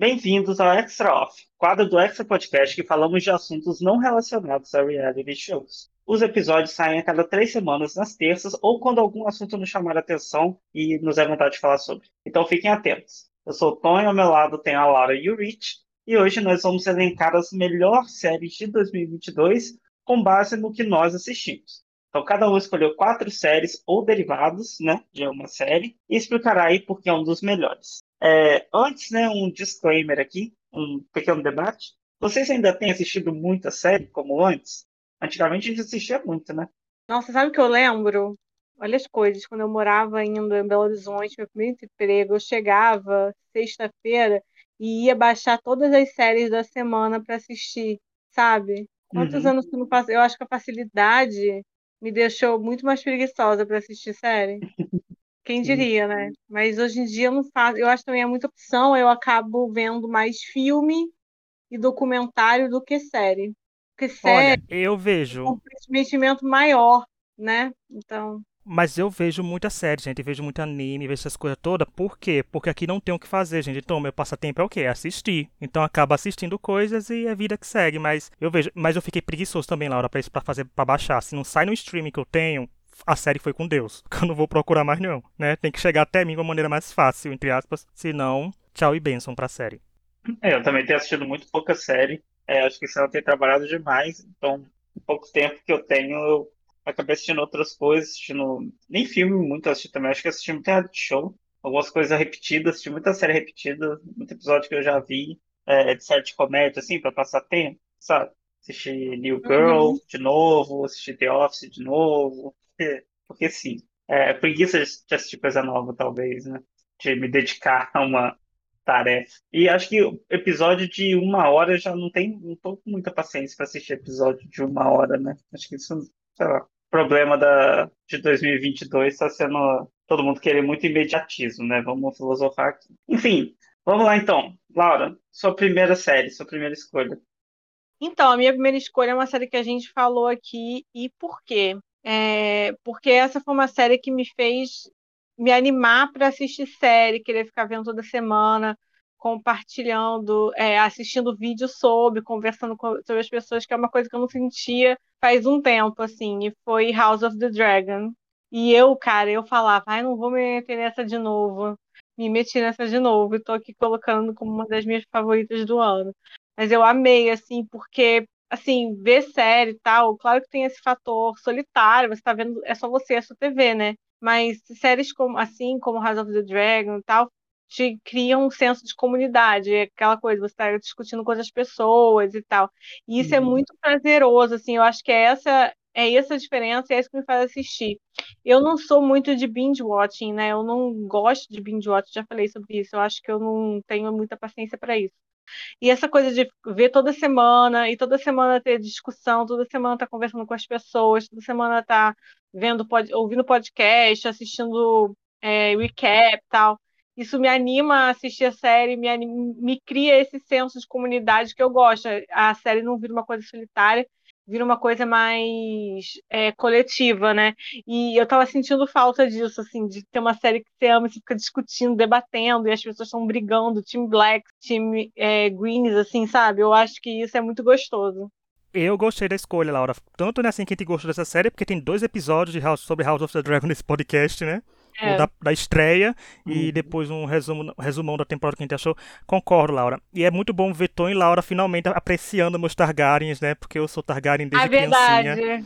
Bem-vindos ao Extra Off, quadro do Extra Podcast que falamos de assuntos não relacionados a reality shows. Os episódios saem a cada três semanas, nas terças, ou quando algum assunto nos chamar a atenção e nos é vontade de falar sobre. Então fiquem atentos. Eu sou o Tom e ao meu lado tem a Laura e o Rich, e hoje nós vamos elencar as melhores séries de 2022 com base no que nós assistimos. Então, cada um escolheu quatro séries ou derivados né, de uma série e explicará aí por que é um dos melhores. É, antes, né, um disclaimer aqui, um pequeno debate. Vocês ainda têm assistido muita série como antes? Antigamente a gente assistia muito, né? Nossa, sabe o que eu lembro? Olha as coisas. Quando eu morava ainda em Belo Horizonte, meu primeiro emprego, eu chegava sexta-feira e ia baixar todas as séries da semana para assistir, sabe? Quantos Uhum. anos que não passa? Eu acho que a facilidade me deixou muito mais preguiçosa para assistir série. Quem diria, né? Mas hoje em dia eu não faço. Eu acho que também é muita opção. Eu acabo vendo mais filme e documentário do que série. Porque Olha, série eu é um vejo, comprometimento maior, né? Então, mas eu vejo muita série, gente, vejo muito anime, vejo essas coisas todas. Por quê? Porque aqui não tem o que fazer, gente. Então, meu passatempo é o quê? É assistir. Então, acaba assistindo coisas e é vida que segue. Mas eu vejo, mas eu fiquei preguiçoso também, Laura, pra isso, pra fazer, para baixar. Se não sai no streaming que eu tenho, a série foi com Deus. Que eu não vou procurar mais não, né? Tem que chegar até mim de uma maneira mais fácil, entre aspas. Senão, tchau e bênção pra série. É, eu também tenho assistido muito pouca série. É, acho que ano eu tenho trabalhado demais, então, em pouco tempo que eu tenho, eu acabei assistindo outras coisas, assistindo nem filme muito, eu assisti também, acho que assisti muito reality show, algumas coisas repetidas, assisti muita série repetida, muito episódio que eu já vi, é, de série de comédia, assim, pra passar tempo, sabe? Assisti New Girl uhum. de novo, assisti The Office de novo, porque, porque sim. É, preguiça de assistir coisa nova, talvez, né? De me dedicar a uma tarefa. E acho que episódio de uma hora já não tem, não tô com muita paciência para assistir episódio de uma hora, né? Acho que isso, sei lá, problema da, de 2022 está sendo todo mundo querer muito imediatismo, né? Vamos filosofar aqui. Enfim, vamos lá então. Laura, sua primeira série, sua primeira escolha. Então, a minha primeira escolha é uma série que a gente falou aqui. E por quê? É, porque essa foi uma série que me fez me animar para assistir série, querer ficar vendo toda semana, compartilhando, é, assistindo vídeo sobre, conversando com, sobre as pessoas, que é uma coisa que eu não sentia faz um tempo, assim, e foi House of the Dragon. E eu, cara, eu falava, ai, não vou me meter nessa de novo, me meti nessa de novo, e tô aqui colocando como uma das minhas favoritas do ano. Mas eu amei, assim, porque, assim, ver série e tal, claro que tem esse fator solitário, você tá vendo, é só você, é a sua TV, né? Mas séries como, assim, como House of the Dragon e tal, te criam um senso de comunidade, é aquela coisa, você tá discutindo com outras pessoas e tal. E isso é Uhum. muito prazeroso, assim, eu acho que é essa, é essa a diferença, e é isso que me faz assistir. Eu não sou muito de binge watching, né? Eu não gosto de binge watching, já falei sobre isso. Eu acho que eu não tenho muita paciência para isso. E essa coisa de ver toda semana, e toda semana ter discussão, toda semana tá conversando com as pessoas, toda semana tá vendo, pod- ouvindo podcast, assistindo é, recap tal. Isso me anima a assistir a série, me, anim- me cria esse senso de comunidade que eu gosto. A série não vira uma coisa solitária, vira uma coisa mais é, coletiva, né? E eu tava sentindo falta disso, assim, de ter uma série que você ama e você fica discutindo, debatendo, e as pessoas estão brigando, time Black, time é, Greens, assim, sabe? Eu acho que isso é muito gostoso. Eu gostei da escolha, Laura. Tanto né, assim que a gente gostou dessa série, porque tem dois episódios de House, sobre House of the Dragon nesse podcast, né? É. da, da estreia e Uhum. depois um resumo, resumão da temporada que a gente achou. Concordo, Laura. E é muito bom ver Tom e Laura finalmente apreciando meus Targaryens, né? Porque eu sou Targaryen desde criancinha. verdade.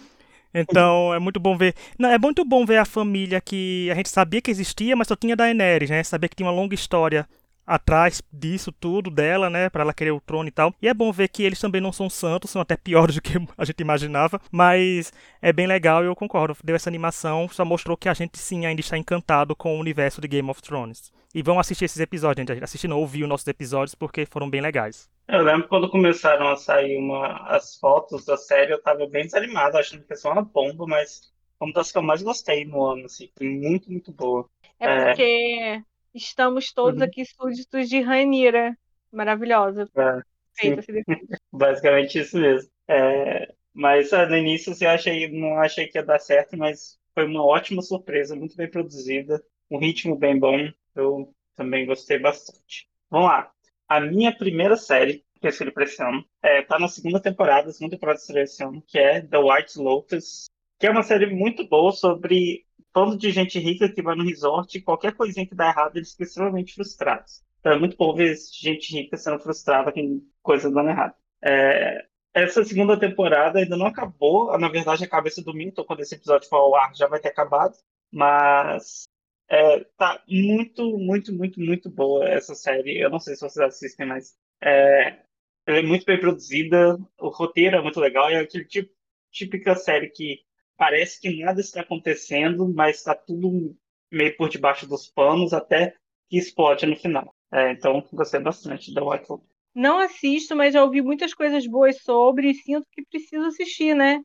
Então é muito bom ver. Não, é muito bom ver a família que a gente sabia que existia, mas só tinha Daenerys, né? Sabia que tinha uma longa história atrás disso tudo dela, né, Pra ela querer o trono e tal. E é bom ver que eles também não são santos, são até piores do que a gente imaginava, mas é bem legal e eu concordo. Deu essa animação, só mostrou que a gente sim ainda está encantado com o universo de Game of Thrones. E vão assistir esses episódios, gente. Assistir não, ouvir os nossos episódios porque foram bem legais. Eu lembro quando começaram a sair uma, as fotos da série, eu tava bem desanimado, achando que ia ser uma bomba, mas uma das que eu mais gostei no ano, assim, foi muito, muito boa. É É, porque estamos todos uhum, aqui súditos de Rainira. Maravilhosa. é, Feita, basicamente isso mesmo. É, mas ah, no início assim, eu achei, não achei que ia dar certo, mas foi uma ótima surpresa, muito bem produzida, um ritmo bem bom, eu também gostei bastante. Vamos lá. A minha primeira série que eu escolhi pra esse ano é, tá na segunda temporada, segunda temporada estreou esse ano, que é The White Lotus, que é uma série muito boa sobre todo de gente rica que vai no resort e qualquer coisinha que dá errado, eles ficam extremamente frustrados. Então é muito bom ver gente rica sendo frustrada com coisas dando errado. É, essa segunda temporada ainda não acabou. Na verdade, acaba esse domingo, quando esse episódio for ao ar já vai ter acabado. Mas é, tá muito, muito, muito, muito boa essa série. Eu não sei se vocês assistem, mas é, ela é muito bem produzida, o roteiro é muito legal, é aquele tipo, típica série que parece que nada está acontecendo, mas está tudo meio por debaixo dos panos até que explode no final. É, então, gostei bastante da White Lotus. Não assisto, mas já ouvi muitas coisas boas sobre e sinto que preciso assistir, né?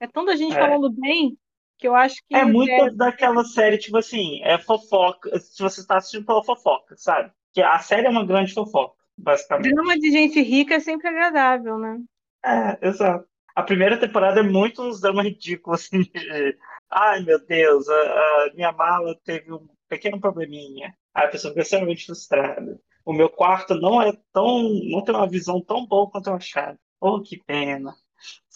É tanta gente É. falando bem que eu acho que É muito é, daquela série, tipo assim, é fofoca, se você está assistindo pela fofoca, sabe? Que a série é uma grande fofoca, basicamente. drama de gente rica é sempre agradável, né? É, exato. A primeira temporada é muito uns dramas ridículos, assim, de, ai meu Deus, a, a minha mala teve um pequeno probleminha. Aí a pessoa fica extremamente frustrada. O meu quarto não é tão, não tem uma visão tão boa quanto eu achava. Oh, que pena.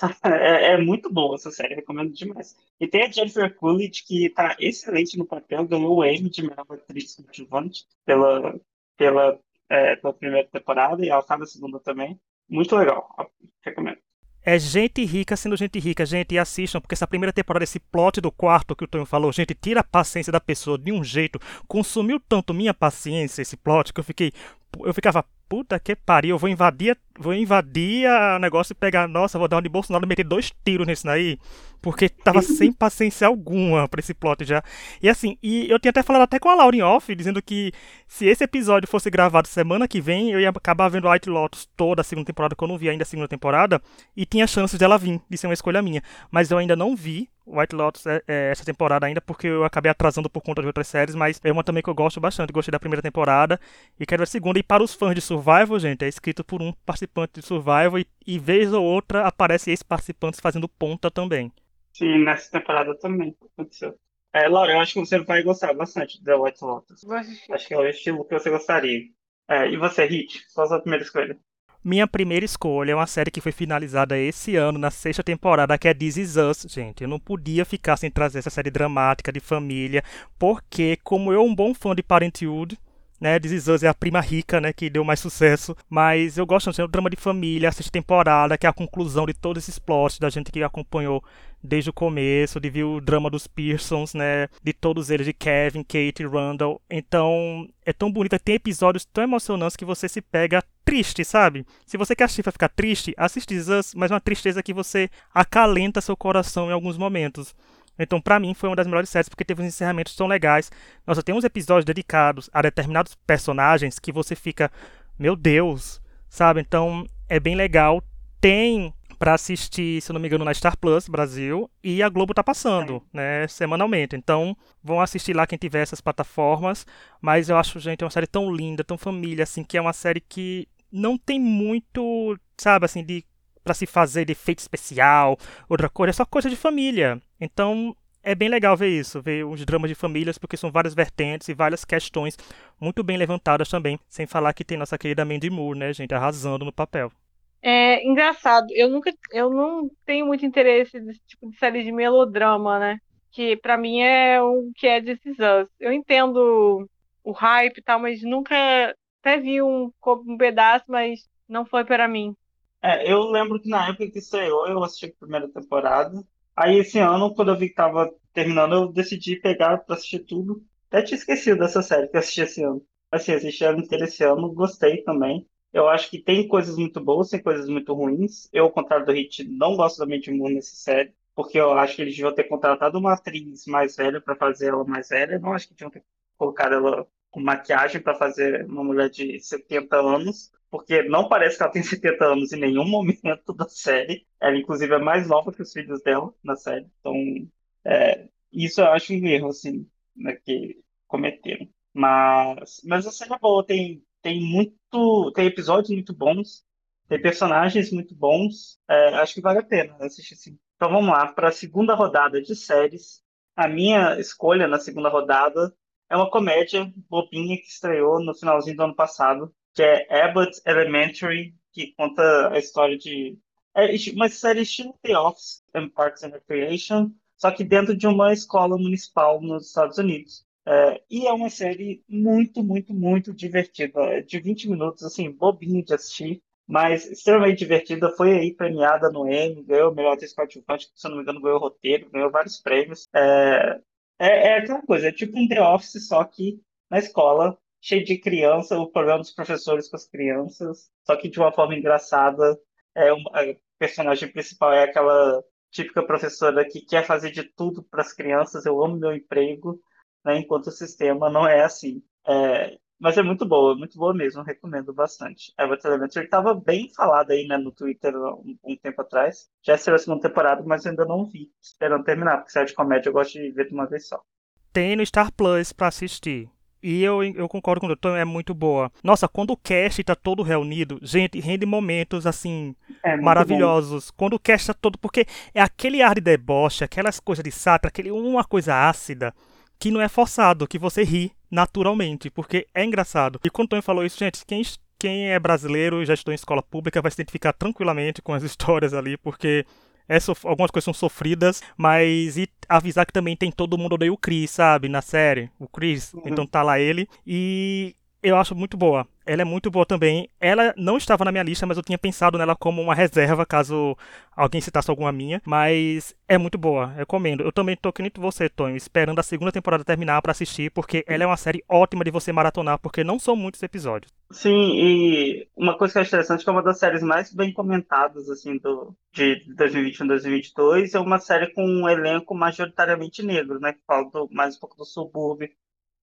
É, é muito boa essa série, recomendo demais. E tem a Jennifer Coolidge, que tá excelente no papel, ganhou o Emmy de melhor atriz coadjuvante pela, pela, é, pela primeira temporada, e ela tá na segunda também. Muito legal, recomendo. É gente rica sendo gente rica, gente, assistam, porque essa primeira temporada, esse plot do quarto que o Tonho falou, gente, tira a paciência da pessoa de um jeito, consumiu tanto minha paciência esse plot que eu fiquei, eu ficava, puta que pariu, eu vou invadir, vou invadir o negócio e pegar, nossa, vou dar um de Bolsonaro e meter dois tiros nisso daí, porque tava sem paciência alguma pra esse plot já. E assim, e eu tinha até falado até com a Lauren Off, dizendo que se esse episódio fosse gravado semana que vem, eu ia acabar vendo White Lotus toda a segunda temporada, que eu não vi ainda a segunda temporada, e tinha chances dela vir, de ser uma escolha minha. Mas eu ainda não vi White Lotus é, é, essa temporada ainda, porque eu acabei atrasando por conta de outras séries, mas é uma também que eu gosto bastante. Gostei da primeira temporada e quero ver a segunda. E para os fãs de Survival, gente, é escrito por um participante de Survival e, e vez ou outra aparece esses participantes fazendo ponta também. Sim, nessa temporada também aconteceu. É, Laura, eu acho que você vai gostar bastante de The White Lotus. Acho que é o estilo que você gostaria. É, e você, Hit? Qual a sua primeira escolha? Minha primeira escolha é uma série que foi finalizada esse ano, na sexta temporada, que é This Is Us, gente. Eu não podia ficar sem trazer essa série dramática de família, porque, como eu, um bom fã de Parenthood, né, This é a prima rica, né, que deu mais sucesso, mas eu gosto de um drama de família, a sexta temporada, que é a conclusão de todos esses plots da gente que acompanhou desde o começo, de ver o drama dos Pearsons, né, de todos eles, de Kevin, Kate, Randall. Então, é tão bonita, tem episódios tão emocionantes que você se pega triste, sabe? Se você quer assistir pra ficar triste, assiste This Is Us, mas uma tristeza que você acalenta seu coração em alguns momentos. Então, pra mim, foi uma das melhores séries porque teve uns encerramentos tão legais. Nossa, tem uns episódios dedicados a determinados personagens que você fica, meu Deus, sabe? Então, é bem legal. Tem pra assistir, se não me engano, na Star Plus Brasil e a Globo tá passando, né, semanalmente. Então, vão assistir lá quem tiver essas plataformas, mas eu acho, gente, é uma série tão linda, tão família assim, que é uma série que não tem muito, sabe, assim, de para se fazer de efeito especial, outra coisa, é só coisa de família. Então, é bem legal ver isso, ver os dramas de famílias, porque são várias vertentes e várias questões muito bem levantadas também, sem falar que tem nossa querida Mandy Moore, né, gente, arrasando no papel. É engraçado, eu nunca, eu não tenho muito interesse nesse tipo de série de melodrama, né? Que pra mim é o que é This Is. Eu entendo o hype e tal, mas nunca até vi um, um pedaço, mas não foi para mim. É, eu lembro que na época que estreou, eu assisti a primeira temporada. Aí esse ano, quando eu vi que tava terminando, eu decidi pegar pra assistir tudo. Até tinha esquecido dessa série que eu assisti esse ano. Assim, assisti ela inteira esse ano, gostei também. Eu acho que tem coisas muito boas, tem coisas muito ruins. Eu, ao contrário do Hit, não gosto da Mandy Moore nessa série, porque eu acho que eles deviam ter contratado uma atriz mais velha pra fazer ela mais velha. Eu não acho que ter colocado ela com maquiagem pra fazer uma mulher de 70 anos, porque não parece que ela tem 70 anos em nenhum momento da série. Ela, inclusive, é mais nova que os filhos dela na série. Então, é, isso eu acho um erro, assim, né, que cometeram. Mas, mas a série é boa, tem, tem muito, tem episódios muito bons, tem personagens muito bons. É, acho que vale a pena assistir sim. Então vamos lá, para a segunda rodada de séries. A minha escolha na segunda rodada é uma comédia bobinha que estreou no finalzinho do ano passado, que é Abbott Elementary, que conta a história de. É uma série estilo The Office and Parks and Recreation, só que dentro de uma escola municipal nos Estados Unidos. É, e é uma série muito, muito, muito divertida. É de 20 minutos, assim, bobinho de assistir, mas extremamente divertida. Foi aí premiada no Emmy, ganhou o melhor atriz coadjuvante, se não me engano, ganhou o roteiro, ganhou vários prêmios. É, é, é aquela coisa, é tipo um The Office, só que na escola, cheio de criança, o problema dos professores com as crianças, só que de uma forma engraçada. É um, a personagem principal é aquela típica professora que quer fazer de tudo para as crianças. Eu amo meu emprego, né, enquanto o sistema não é assim. É, mas é muito boa, muito boa mesmo, recomendo bastante. Eva Elementary estava bem falada aí né, no Twitter um, um tempo atrás. Já será a segunda temporada, mas ainda não vi. Esperando terminar, porque série de comédia eu gosto de ver de uma vez só. Tem no Star Plus para assistir. E eu, eu concordo com o doutor, é muito boa. Nossa, quando o cast tá todo reunido, gente, rende momentos assim é maravilhosos. Bom. Quando o cast tá todo. Porque é aquele ar de deboche, aquelas coisas de sátira, aquele uma coisa ácida, que não é forçado, que você ri naturalmente, porque é engraçado. E quando o Tony falou isso, gente, quem, quem é brasileiro e já estou em escola pública vai se identificar tranquilamente com as histórias ali, porque é algumas coisas são sofridas, mas e avisar que também tem todo mundo odeia o Chris, sabe, na série, o Chris, uhum. então tá lá ele, e eu acho muito boa. Ela é muito boa também. Ela não estava na minha lista, mas eu tinha pensado nela como uma reserva, caso alguém citasse alguma minha. Mas é muito boa, recomendo. Eu também tô que nem você, Tonho, esperando a segunda temporada terminar para assistir, porque ela é uma série ótima de você maratonar, porque não são muitos episódios. Sim, e uma coisa que é interessante que é uma das séries mais bem comentadas, assim, do, de 2021 2022, é uma série com um elenco majoritariamente negro, né? Que fala do, mais um pouco do subúrbio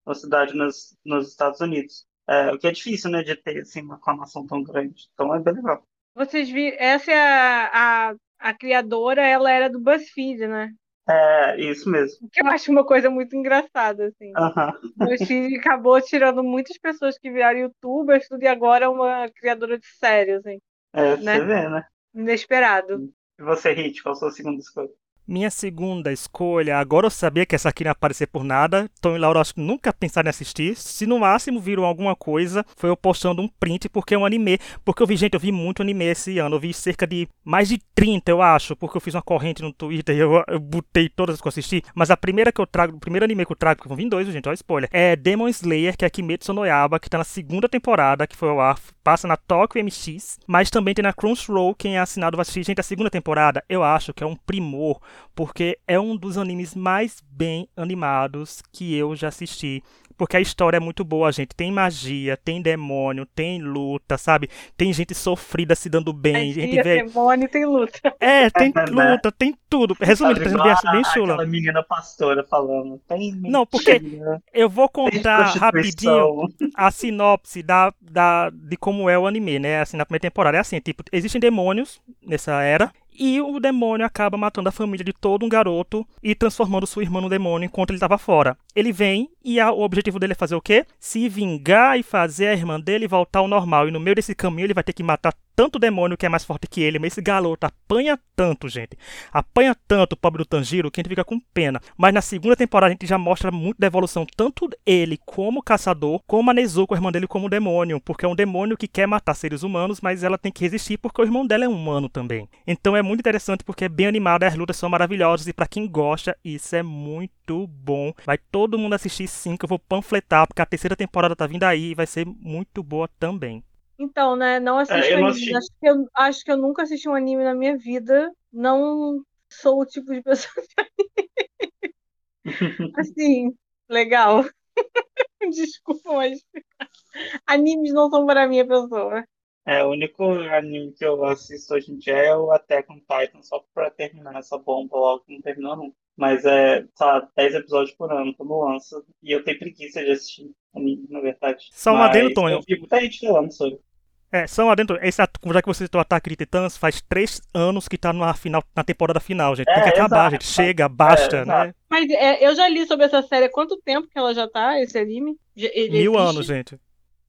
uma cidade nos, nos Estados Unidos. É, o que é difícil, né, de ter assim, uma aclamação tão grande. Então é bem legal. Vocês viram, essa é a, a, a criadora, ela era do BuzzFeed, né? É, isso mesmo. Que eu acho uma coisa muito engraçada, assim. Uhum. O BuzzFeed acabou tirando muitas pessoas que viraram youtubers, tudo e agora é uma criadora de série, assim. É, né? você vê, né? Inesperado. E você, Hit, qual a sua segunda escolha? Minha segunda escolha, agora eu sabia que essa aqui não ia aparecer por nada. Tom e Laura acho que nunca pensaram em assistir. Se no máximo viram alguma coisa, foi eu postando um print porque é um anime. Porque eu vi, gente, eu vi muito anime esse ano. Eu vi cerca de mais de 30, eu acho, porque eu fiz uma corrente no Twitter e eu, eu botei todas que eu assisti. Mas a primeira que eu trago, o primeiro anime que eu trago, que vão vir dois, gente, olha spoiler, é Demon Slayer, que é Kimetsu no Yaba, que tá na segunda temporada, que foi ao ar, passa na Tokyo MX, mas também tem na Crunchyroll, quem é assinado vai assistir. Gente, a segunda temporada, eu acho que é um primor porque é um dos animes mais bem animados que eu já assisti. Porque a história é muito boa, gente. Tem magia, tem demônio, tem luta, sabe? Tem gente sofrida se dando bem. Magia, gente vê... demônio tem luta. É, tem luta, tem tudo. Resumindo, por exemplo, bem, bem chula. Aquela menina pastora falando. Tem Não, porque eu vou contar rapidinho a sinopse da, da, de como é o anime, né? Assim, na primeira temporada. É assim, tipo, existem demônios nessa era e o demônio acaba matando a família de todo um garoto e transformando sua irmã no demônio enquanto ele estava fora. Ele vem e a, o objetivo dele é fazer o quê? Se vingar e fazer a irmã dele voltar ao normal. E no meio desse caminho ele vai ter que matar tanto demônio que é mais forte que ele, mas esse garoto apanha tanto, gente. Apanha tanto o pobre do Tanjiro que a gente fica com pena. Mas na segunda temporada a gente já mostra muito da evolução, tanto ele como caçador, como a Nezuko, a irmã dele, como demônio. Porque é um demônio que quer matar seres humanos, mas ela tem que resistir porque o irmão dela é humano também. Então é muito interessante porque é bem animado, as lutas são maravilhosas e para quem gosta, isso é muito bom. Vai todo mundo assistir sim, que eu vou panfletar, porque a terceira temporada tá vindo aí e vai ser muito boa também. Então, né? Não assisto é, anime. Assisti. Acho, que eu, acho que eu nunca assisti um anime na minha vida. Não sou o tipo de pessoa que Assim, legal. Desculpa, mas animes não são para minha pessoa. É, o único anime que eu assisto hoje em dia é o Attack on Titan, só pra terminar essa bomba logo, que não terminou nunca. Mas é, só 10 episódios por ano quando lança. E eu tenho preguiça de assistir anime, na verdade. Só um adendo, Tonho. Eu vi muita gente falando sobre. É, são adentro. Esse, já que você citou o Ataque de Titãs, faz três anos que tá na, final, na temporada final, gente. Tem que é, acabar, exato. gente. Chega, basta, é, né? Mas é, eu já li sobre essa série. Há quanto tempo que ela já tá, esse anime? Ele Mil existe? anos, gente.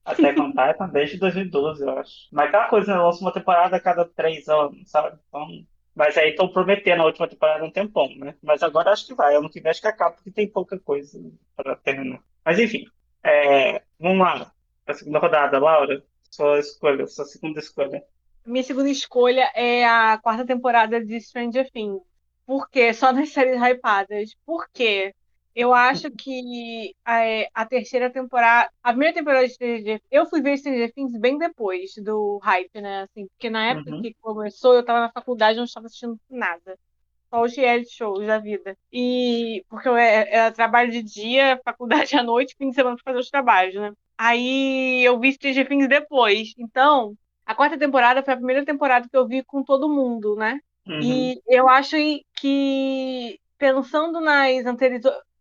Até on Titan desde 2012, eu acho. Mas aquela coisa, né? Lança uma temporada a cada três anos, sabe? Então. Mas aí estão prometendo a última temporada um tempão, né? Mas agora acho que vai. Ano que vem acho que acaba, porque tem pouca coisa para terminar. Mas enfim. É... Vamos lá. A segunda rodada, Laura Sua escolha, sua segunda escolha. Minha segunda escolha é a quarta temporada de Stranger Things. Por quê? Só nas séries hypadas. Por quê? Eu acho que a, a, terceira temporada. A primeira temporada de Stranger Eu fui ver Stranger Things bem depois do hype, né? Assim, porque na época uhum. que começou, eu tava na faculdade e não estava assistindo nada. Só os reality shows da vida. E. Porque eu era, é, era trabalho de dia, faculdade à noite, fim de semana pra fazer os trabalhos, né? Aí eu vi Stranger Things depois. Então, a quarta temporada foi a primeira temporada que eu vi com todo mundo, né? Uhum. E eu acho que, pensando nas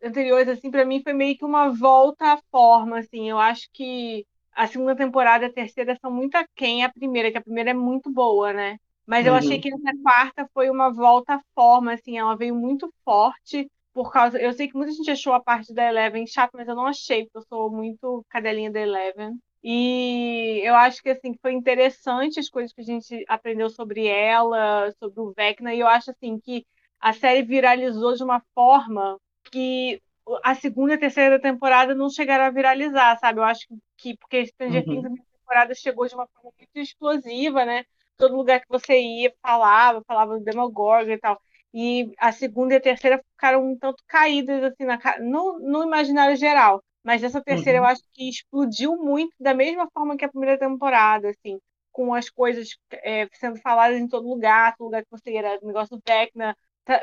anteriores assim, para mim foi meio que uma volta à forma, assim. Eu acho que a segunda temporada e a terceira são muito aquém a primeira, que a primeira é muito boa, né? Mas eu uhum. achei que essa quarta foi uma volta à forma, assim, ela veio muito forte por causa. Eu sei que muita gente achou a parte da Eleven chata, mas eu não achei, porque eu sou muito cadelinha da Eleven. E eu acho que assim foi interessante as coisas que a gente aprendeu sobre ela, sobre o Vecna, e eu acho assim que a série viralizou de uma forma que a segunda e a terceira temporada não chegaram a viralizar, sabe? Eu acho que porque Stranger uhum. Things a temporada chegou de uma forma muito explosiva, né? Todo lugar que você ia falava, falava do Demogorgon e tal. E a segunda e a terceira ficaram um tanto caídas assim na, no, no imaginário geral. Mas essa terceira uhum. eu acho que explodiu muito da mesma forma que a primeira temporada, assim, com as coisas é, sendo faladas em todo lugar, todo lugar que você ia, negócio do Tecna,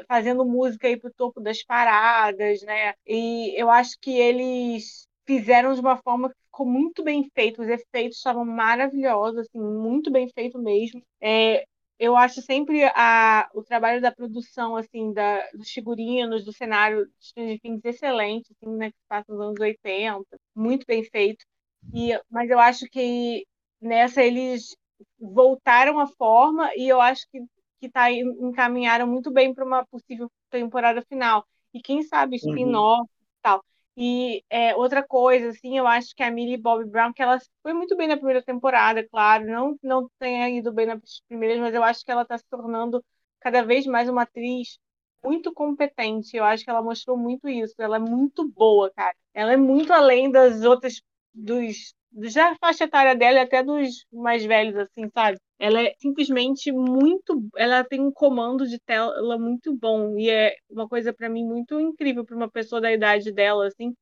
fazendo música aí pro topo das paradas, né? E eu acho que eles fizeram de uma forma que ficou muito bem feito, os efeitos estavam maravilhosos, assim, muito bem feito mesmo. É, eu acho sempre a, o trabalho da produção, assim, da, dos figurinos, do cenário de Stranger Things excelente, assim, né, que passa nos anos 80, muito bem feito. E, mas eu acho que nessa eles voltaram à forma e eu acho que que tá, encaminharam muito bem para uma possível temporada final. E quem sabe uhum. spin-off uhum. e tal. E é, outra coisa, assim, eu acho que a Millie Bobby Brown, que ela foi muito bem na primeira temporada, claro, não, não tenha ido bem nas primeiras, mas eu acho que ela está se tornando cada vez mais uma atriz muito competente. Eu acho que ela mostrou muito isso. Ela é muito boa, cara. Ela é muito além das outras, dos já a faixa etária dela e até dos mais velhos, assim, sabe? Ela é simplesmente muito. Ela tem um comando de tela muito bom. E é uma coisa, para mim, muito incrível para uma pessoa da idade dela, assim,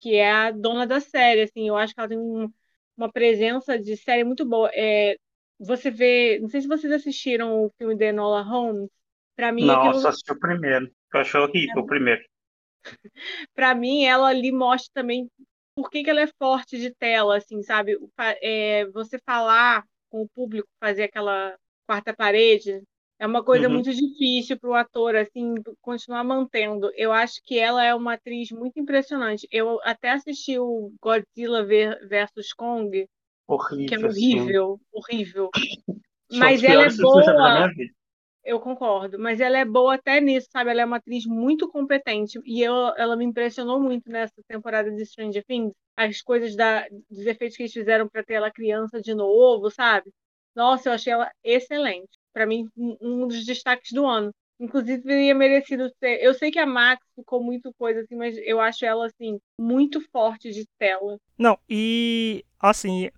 que é a dona da série, assim. Eu acho que ela tem um, uma presença de série muito boa. É, você vê. Não sei se vocês assistiram o filme de Enola Holmes. Pra mim, não, aquilo... só assisti o primeiro. Eu achei horrível é. o primeiro. para mim, ela ali mostra também por que, que ela é forte de tela, assim, sabe? É, você falar com o público, fazer aquela quarta parede, é uma coisa uhum. muito difícil para o ator, assim, continuar mantendo. Eu acho que ela é uma atriz muito impressionante. Eu até assisti o Godzilla versus Kong, horrível, que é horrível, sim. horrível. Mas ela é boa eu concordo, mas ela é boa até nisso, sabe? Ela é uma atriz muito competente e eu, ela me impressionou muito nessa temporada de Stranger Things. As coisas da, dos efeitos que eles fizeram para ter ela criança de novo, sabe? Nossa, eu achei ela excelente. Para mim, um dos destaques do ano. Inclusive, teria merecido ser. Eu sei que a Max ficou muito coisa assim, mas eu acho ela, assim, muito forte de tela. Não, e, assim,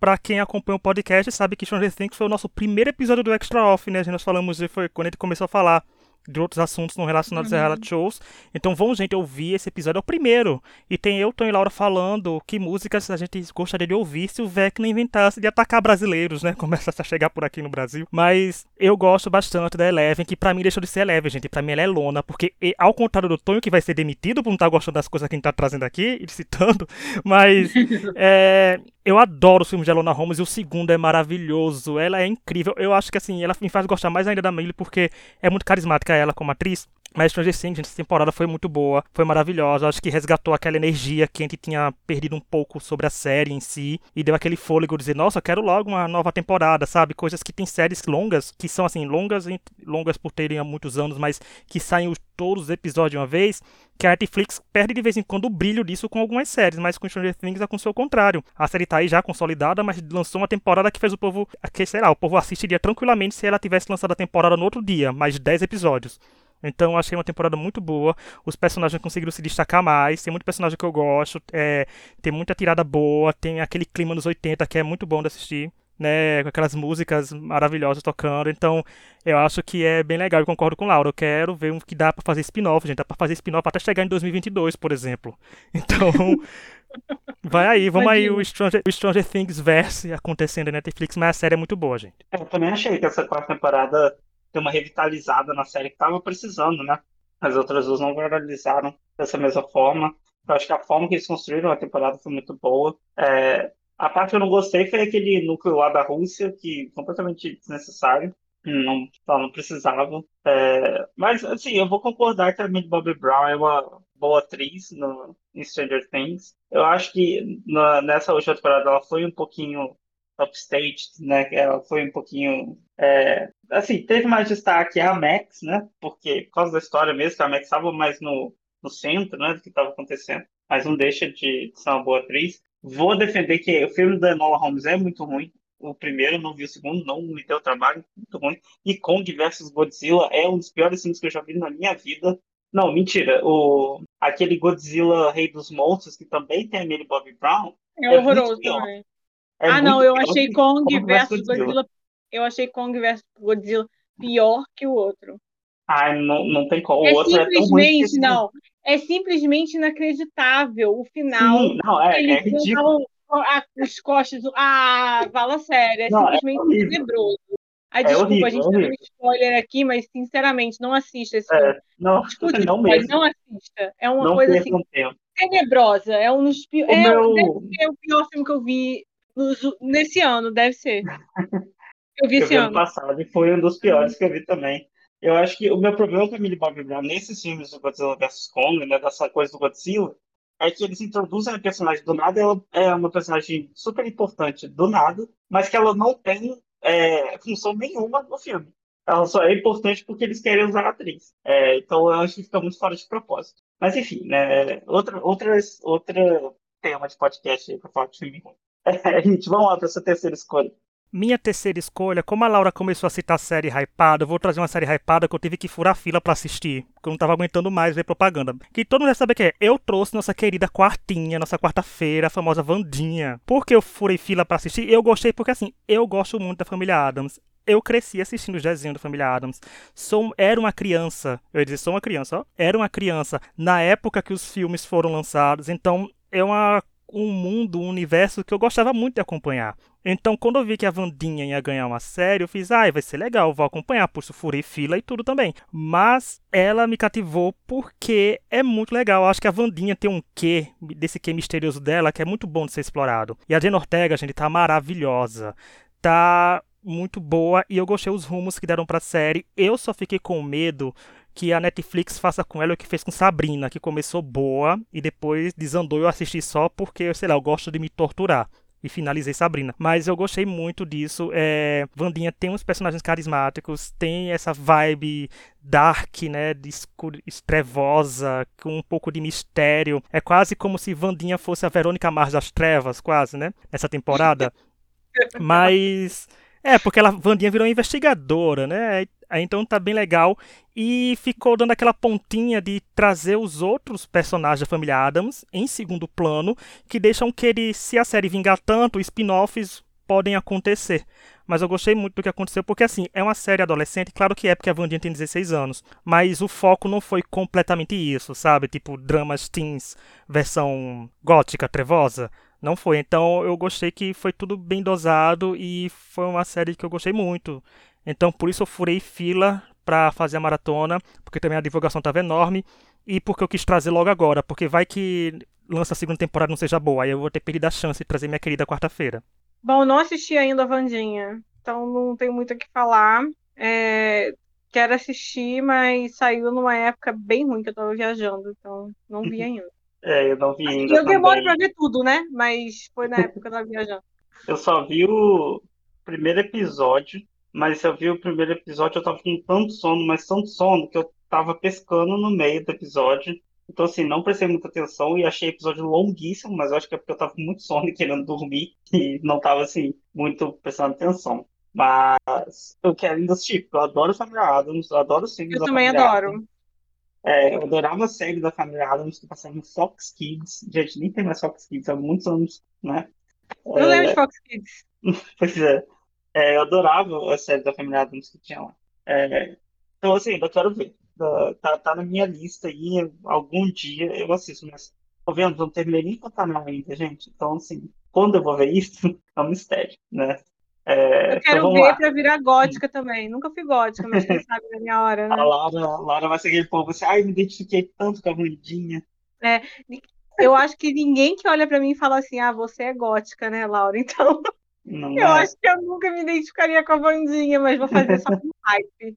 Pra quem acompanha o podcast, sabe que Stranger Things foi o nosso primeiro episódio do Extra Off, né? Nós falamos, foi quando ele começou a falar de outros assuntos não relacionados uhum. a reality shows. Então vamos, gente, ouvir esse episódio. É o primeiro. E tem eu, Tom e Laura falando que músicas a gente gostaria de ouvir se o Vecna inventasse de atacar brasileiros, né? Começasse a chegar por aqui no Brasil. Mas eu gosto bastante da Eleven, que pra mim deixou de ser Eleven, gente. Pra mim ela é lona, porque ao contrário do Tonho, que vai ser demitido por não estar tá gostando das coisas que a gente tá trazendo aqui, e citando, mas é, eu adoro os filmes de Elona Holmes e o segundo é maravilhoso. Ela é incrível. Eu acho que assim, ela me faz gostar mais ainda da Millie porque é muito carismática ela como atriz. Mas Stranger Things, essa temporada foi muito boa, foi maravilhosa. Acho que resgatou aquela energia que a gente tinha perdido um pouco sobre a série em si e deu aquele fôlego de dizer, nossa, quero logo uma nova temporada, sabe? Coisas que tem séries longas, que são assim, longas, longas por terem há muitos anos, mas que saem todos os episódios de uma vez, que a Netflix perde de vez em quando o brilho disso com algumas séries, mas com Stranger Things aconteceu o contrário. A série tá aí já consolidada, mas lançou uma temporada que fez o povo, que o povo assistiria tranquilamente se ela tivesse lançado a temporada no outro dia, mais 10 episódios. Então achei uma temporada muito boa. Os personagens conseguiram se destacar mais. Tem muito personagem que eu gosto. É, tem muita tirada boa. Tem aquele clima nos 80 que é muito bom de assistir. Né, com aquelas músicas maravilhosas tocando. Então, eu acho que é bem legal. Eu concordo com o Laura. Eu quero ver um que dá para fazer spin-off, gente. Dá para fazer spin-off até chegar em 2022, por exemplo. Então, vai aí, vamos Imagina. aí o Stranger, o Stranger Things verse acontecendo na Netflix, mas a série é muito boa, gente. É, eu também achei que essa quarta temporada deu uma revitalizada na série que tava precisando, né? As outras duas não viralizaram dessa mesma forma. Eu acho que a forma que eles construíram a temporada foi muito boa. É, a parte que eu não gostei foi aquele núcleo lá da Rússia, que completamente desnecessário. Não, não precisava. É, mas, assim, eu vou concordar que a Millie Bobby Brown é uma boa atriz no, em Stranger Things. Eu acho que na, nessa última temporada ela foi um pouquinho upstaged, né? Ela foi um pouquinho. É, assim, teve mais destaque a Max, né? Porque, por causa da história mesmo, que a Max estava mais no, no centro, né? Do que estava acontecendo. Mas não deixa de ser uma boa atriz. Vou defender que o filme da Enola Holmes é muito ruim. O primeiro, não vi o segundo, não me deu trabalho, muito ruim. E Kong vs Godzilla é um dos piores filmes que eu já vi na minha vida. Não, mentira. O, aquele Godzilla Rei dos Monstros, que também tem a Millie Bobby Brown. É, é horroroso também. É ah, não, eu achei Kong versus Godzilla. Godzilla. Eu achei Kong versus Godzilla pior que o outro. Ai, não, não tem como. É o outro simplesmente, é não. É simplesmente inacreditável o final. Sim, não, é, é ridículo. os costas. Ah, fala sério. É não, é simplesmente é tenebroso. Ai, desculpa, horrível, a gente tá dando spoiler aqui, mas sinceramente, não assista esse filme. Não, Discute, não, mesmo. não assista. É uma não coisa assim, tempo. tenebrosa. É um dos piores. É, meu... o pior filme que eu vi nesse ano, deve ser. Eu vi esse eu vi ano. passado e foi um dos piores que eu vi também. Eu acho que o meu problema com a Millie Bobby Brown nesses filmes do Godzilla vs Kong, né, dessa coisa do Godzilla, é que eles introduzem a personagem do nada, ela é uma personagem super importante do nada, mas que ela não tem é, função nenhuma no filme. Ela só é importante porque eles querem usar a atriz. É, então eu acho que fica muito fora de propósito. Mas enfim, né, outra, outra, outra tema de podcast aí pra falar de filme. É, gente, vamos lá para essa terceira escolha. Minha terceira escolha, como a Laura começou a citar série hypada, eu vou trazer uma série hypada que eu tive que furar fila para assistir, porque eu não tava aguentando mais ver propaganda. Que todo mundo já sabe que é. Eu trouxe nossa querida quartinha, nossa quarta-feira, a famosa Vandinha. Por que eu furei fila para assistir? Eu gostei porque assim, eu gosto muito da família Adams. Eu cresci assistindo os desenhos da família Adams. Sou, era uma criança, eu ia dizer, sou uma criança, ó. Era uma criança na época que os filmes foram lançados, então é uma um mundo, um universo que eu gostava muito de acompanhar. Então, quando eu vi que a Vandinha ia ganhar uma série, eu fiz, ah, vai ser legal, vou acompanhar, por furei fila e tudo também. Mas ela me cativou porque é muito legal. Eu acho que a Vandinha tem um quê, desse quê misterioso dela, que é muito bom de ser explorado. E a Jen Ortega, gente, tá maravilhosa. Tá muito boa e eu gostei os rumos que deram pra série. Eu só fiquei com medo que a Netflix faça com ela o que fez com Sabrina, que começou boa e depois desandou. Eu assisti só porque, sei lá, eu gosto de me torturar e finalizei Sabrina. Mas eu gostei muito disso. É, Vandinha tem uns personagens carismáticos, tem essa vibe dark, né, de trevosa, com um pouco de mistério. É quase como se Vandinha fosse a Verônica Mars das Trevas, quase, né, nessa temporada. Mas é, porque ela Vandinha virou investigadora, né? Aí então tá bem legal. E ficou dando aquela pontinha de trazer os outros personagens da família Adams em segundo plano, que deixam que ele, se a série vingar tanto, spin-offs podem acontecer. Mas eu gostei muito do que aconteceu, porque assim, é uma série adolescente, claro que é porque a Vandinha tem 16 anos, mas o foco não foi completamente isso, sabe? Tipo, dramas teens, versão gótica, trevosa. Não foi. Então eu gostei que foi tudo bem dosado e foi uma série que eu gostei muito. Então por isso eu furei fila para fazer a maratona, porque também a divulgação estava enorme e porque eu quis trazer logo agora, porque vai que lança a segunda temporada não seja boa, aí eu vou ter perdido a chance de trazer minha querida quarta-feira. Bom, não assisti ainda a Vandinha, então não tenho muito o que falar. É, quero assistir, mas saiu numa época bem ruim que eu estava viajando, então não vi ainda. É, eu não vi ainda. Eu demoro para ver tudo, né? Mas foi na época que eu estava viajando. Eu só vi o primeiro episódio mas eu vi o primeiro episódio, eu tava com tanto sono, mas tanto sono, que eu tava pescando no meio do episódio. Então, assim, não prestei muita atenção e achei o episódio longuíssimo, mas eu acho que é porque eu tava com muito sono e querendo dormir e não tava, assim, muito prestando atenção. Mas eu quero ainda assistir, porque eu adoro Família Adams, eu adoro os filmes Eu da também Família adoro. Adams. É, eu adorava a série da Família Adams que passava no Fox Kids. Gente, nem tem mais Fox Kids há muitos anos, né? Eu lembro de Fox Kids. Pois é. É, eu adorava a série da Família Adams que tinha lá. É, então, assim, ainda quero ver. Da- Tá, tá na minha lista aí, algum dia eu assisto, mas tô vendo, não terminei nem Pantanal ainda, gente. Então, assim, quando eu vou ver isso, é um mistério, né? É, Eu então quero vamos ver lá. pra virar gótica também. Nunca fui gótica, mas quem sabe na minha hora, A né? Laura, a Laura vai ser aquele povo assim, ai, me identifiquei tanto com a Wandinha. Eu acho que ninguém que olha pra mim fala assim, ah, você é gótica, né, Laura? Então, Não eu é? acho que eu nunca me identificaria com a Vandinha, mas vou fazer só com hype.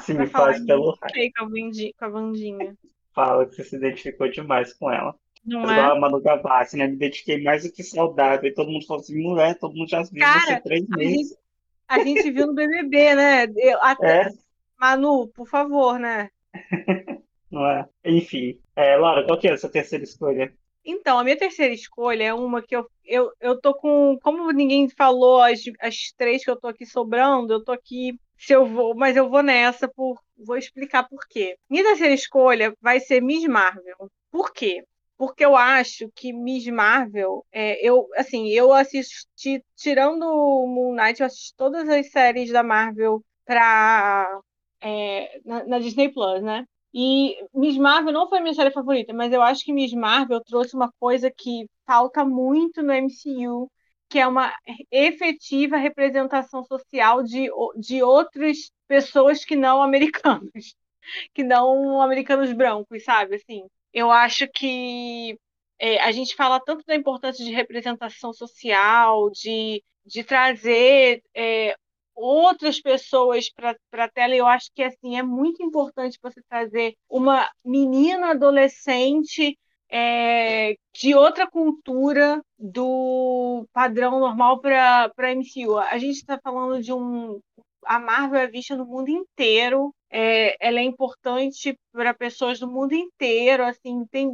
Sim, faz pelo. Fiquei com a Vandinha. Com a Vandinha. Fala que você se identificou demais com ela. Não Mas igual é? a Manu Gavassi, né? Me identifiquei mais do que saudável. E todo mundo falou assim, mulher, todo mundo já viu você Cara, três a meses. gente, a gente viu no BBB, né? Eu, até, É, Manu, por favor, né? não é? Enfim. É, Laura, qual que é a sua terceira escolha? Então, a minha terceira escolha é uma que eu, eu, eu tô com. Como ninguém falou as, as três que eu tô aqui sobrando, eu tô aqui se eu vou, mas eu vou nessa por. Vou explicar por quê. Minha terceira escolha vai ser Miss Marvel. Por quê? Porque eu acho que Miss Marvel, é, eu, assim, eu assisti, tirando Moon Knight, eu assisti todas as séries da Marvel pra, é, na, na Disney Plus, né? E Miss Marvel não foi minha série favorita, mas eu acho que Miss Marvel trouxe uma coisa que falta muito no MCU, que é uma efetiva representação social de, de outras pessoas que não americanos, que não americanos brancos, sabe? Assim, eu acho que é, a gente fala tanto da importância de representação social, de, de trazer é, outras pessoas para a tela. Eu acho que assim é muito importante você trazer uma menina adolescente é, de outra cultura do padrão normal para para MCU. A gente está falando de um a Marvel é vista no mundo inteiro. É, ela é importante para pessoas do mundo inteiro. Assim, tem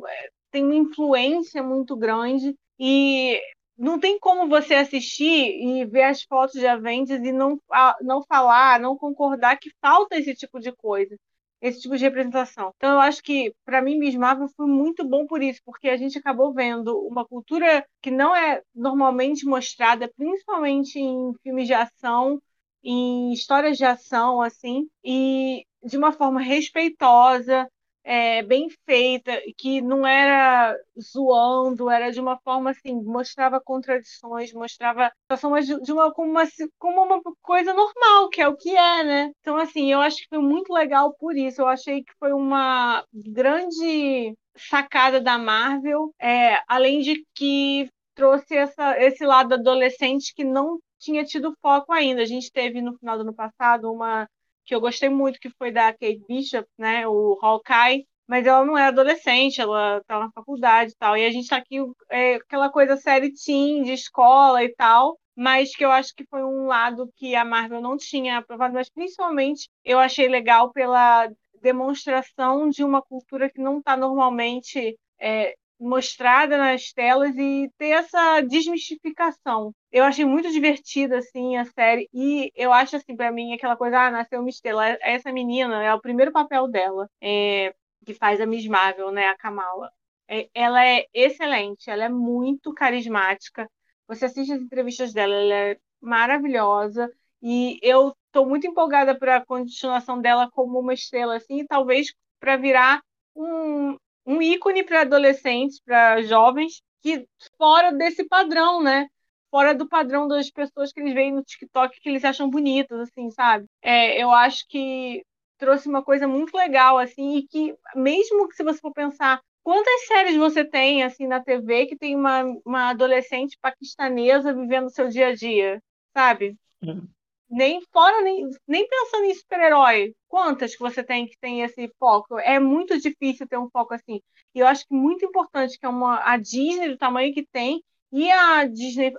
tem uma influência muito grande e não tem como você assistir e ver as fotos de Avengers e não, não falar, não concordar que falta esse tipo de coisa, esse tipo de representação. Então, eu acho que, para mim, Miss Marvel foi muito bom por isso, porque a gente acabou vendo uma cultura que não é normalmente mostrada, principalmente em filmes de ação, em histórias de ação, assim, e de uma forma respeitosa, é, bem feita, que não era zoando, era de uma forma assim, mostrava contradições, mostrava situação de, de uma como, uma como uma coisa normal, que é o que é, né? Então, assim, eu acho que foi muito legal por isso. Eu achei que foi uma grande sacada da Marvel, é, além de que trouxe essa, esse lado adolescente que não tinha tido foco ainda. A gente teve no final do ano passado uma que eu gostei muito, que foi da Kate Bishop, né, o Hawkeye, mas ela não é adolescente, ela tá na faculdade e tal, e a gente tá aqui, é, aquela coisa série teen, de escola e tal, mas que eu acho que foi um lado que a Marvel não tinha aprovado, mas principalmente eu achei legal pela demonstração de uma cultura que não está normalmente é, mostrada nas telas e ter essa desmistificação. Eu achei muito divertida assim a série e eu acho assim para mim aquela coisa, ah, nasceu uma estrela. Essa menina é o primeiro papel dela, é, que faz a Miss Marvel, né, a Kamala. É, ela é excelente, ela é muito carismática. Você assiste as entrevistas dela, ela é maravilhosa e eu estou muito empolgada para a continuação dela como uma estrela assim, e talvez para virar um, um ícone para adolescentes, para jovens, que fora desse padrão, né? Fora do padrão das pessoas que eles veem no TikTok que eles acham bonitas, assim, sabe? É, eu acho que trouxe uma coisa muito legal, assim, e que mesmo que se você for pensar quantas séries você tem, assim, na TV que tem uma, uma adolescente paquistanesa vivendo seu dia a dia, sabe? Uhum. Nem fora, nem, nem pensando em super-herói. Quantas que você tem que tem esse foco? É muito difícil ter um foco assim. E eu acho que muito importante que é uma, a Disney, do tamanho que tem, e a Disney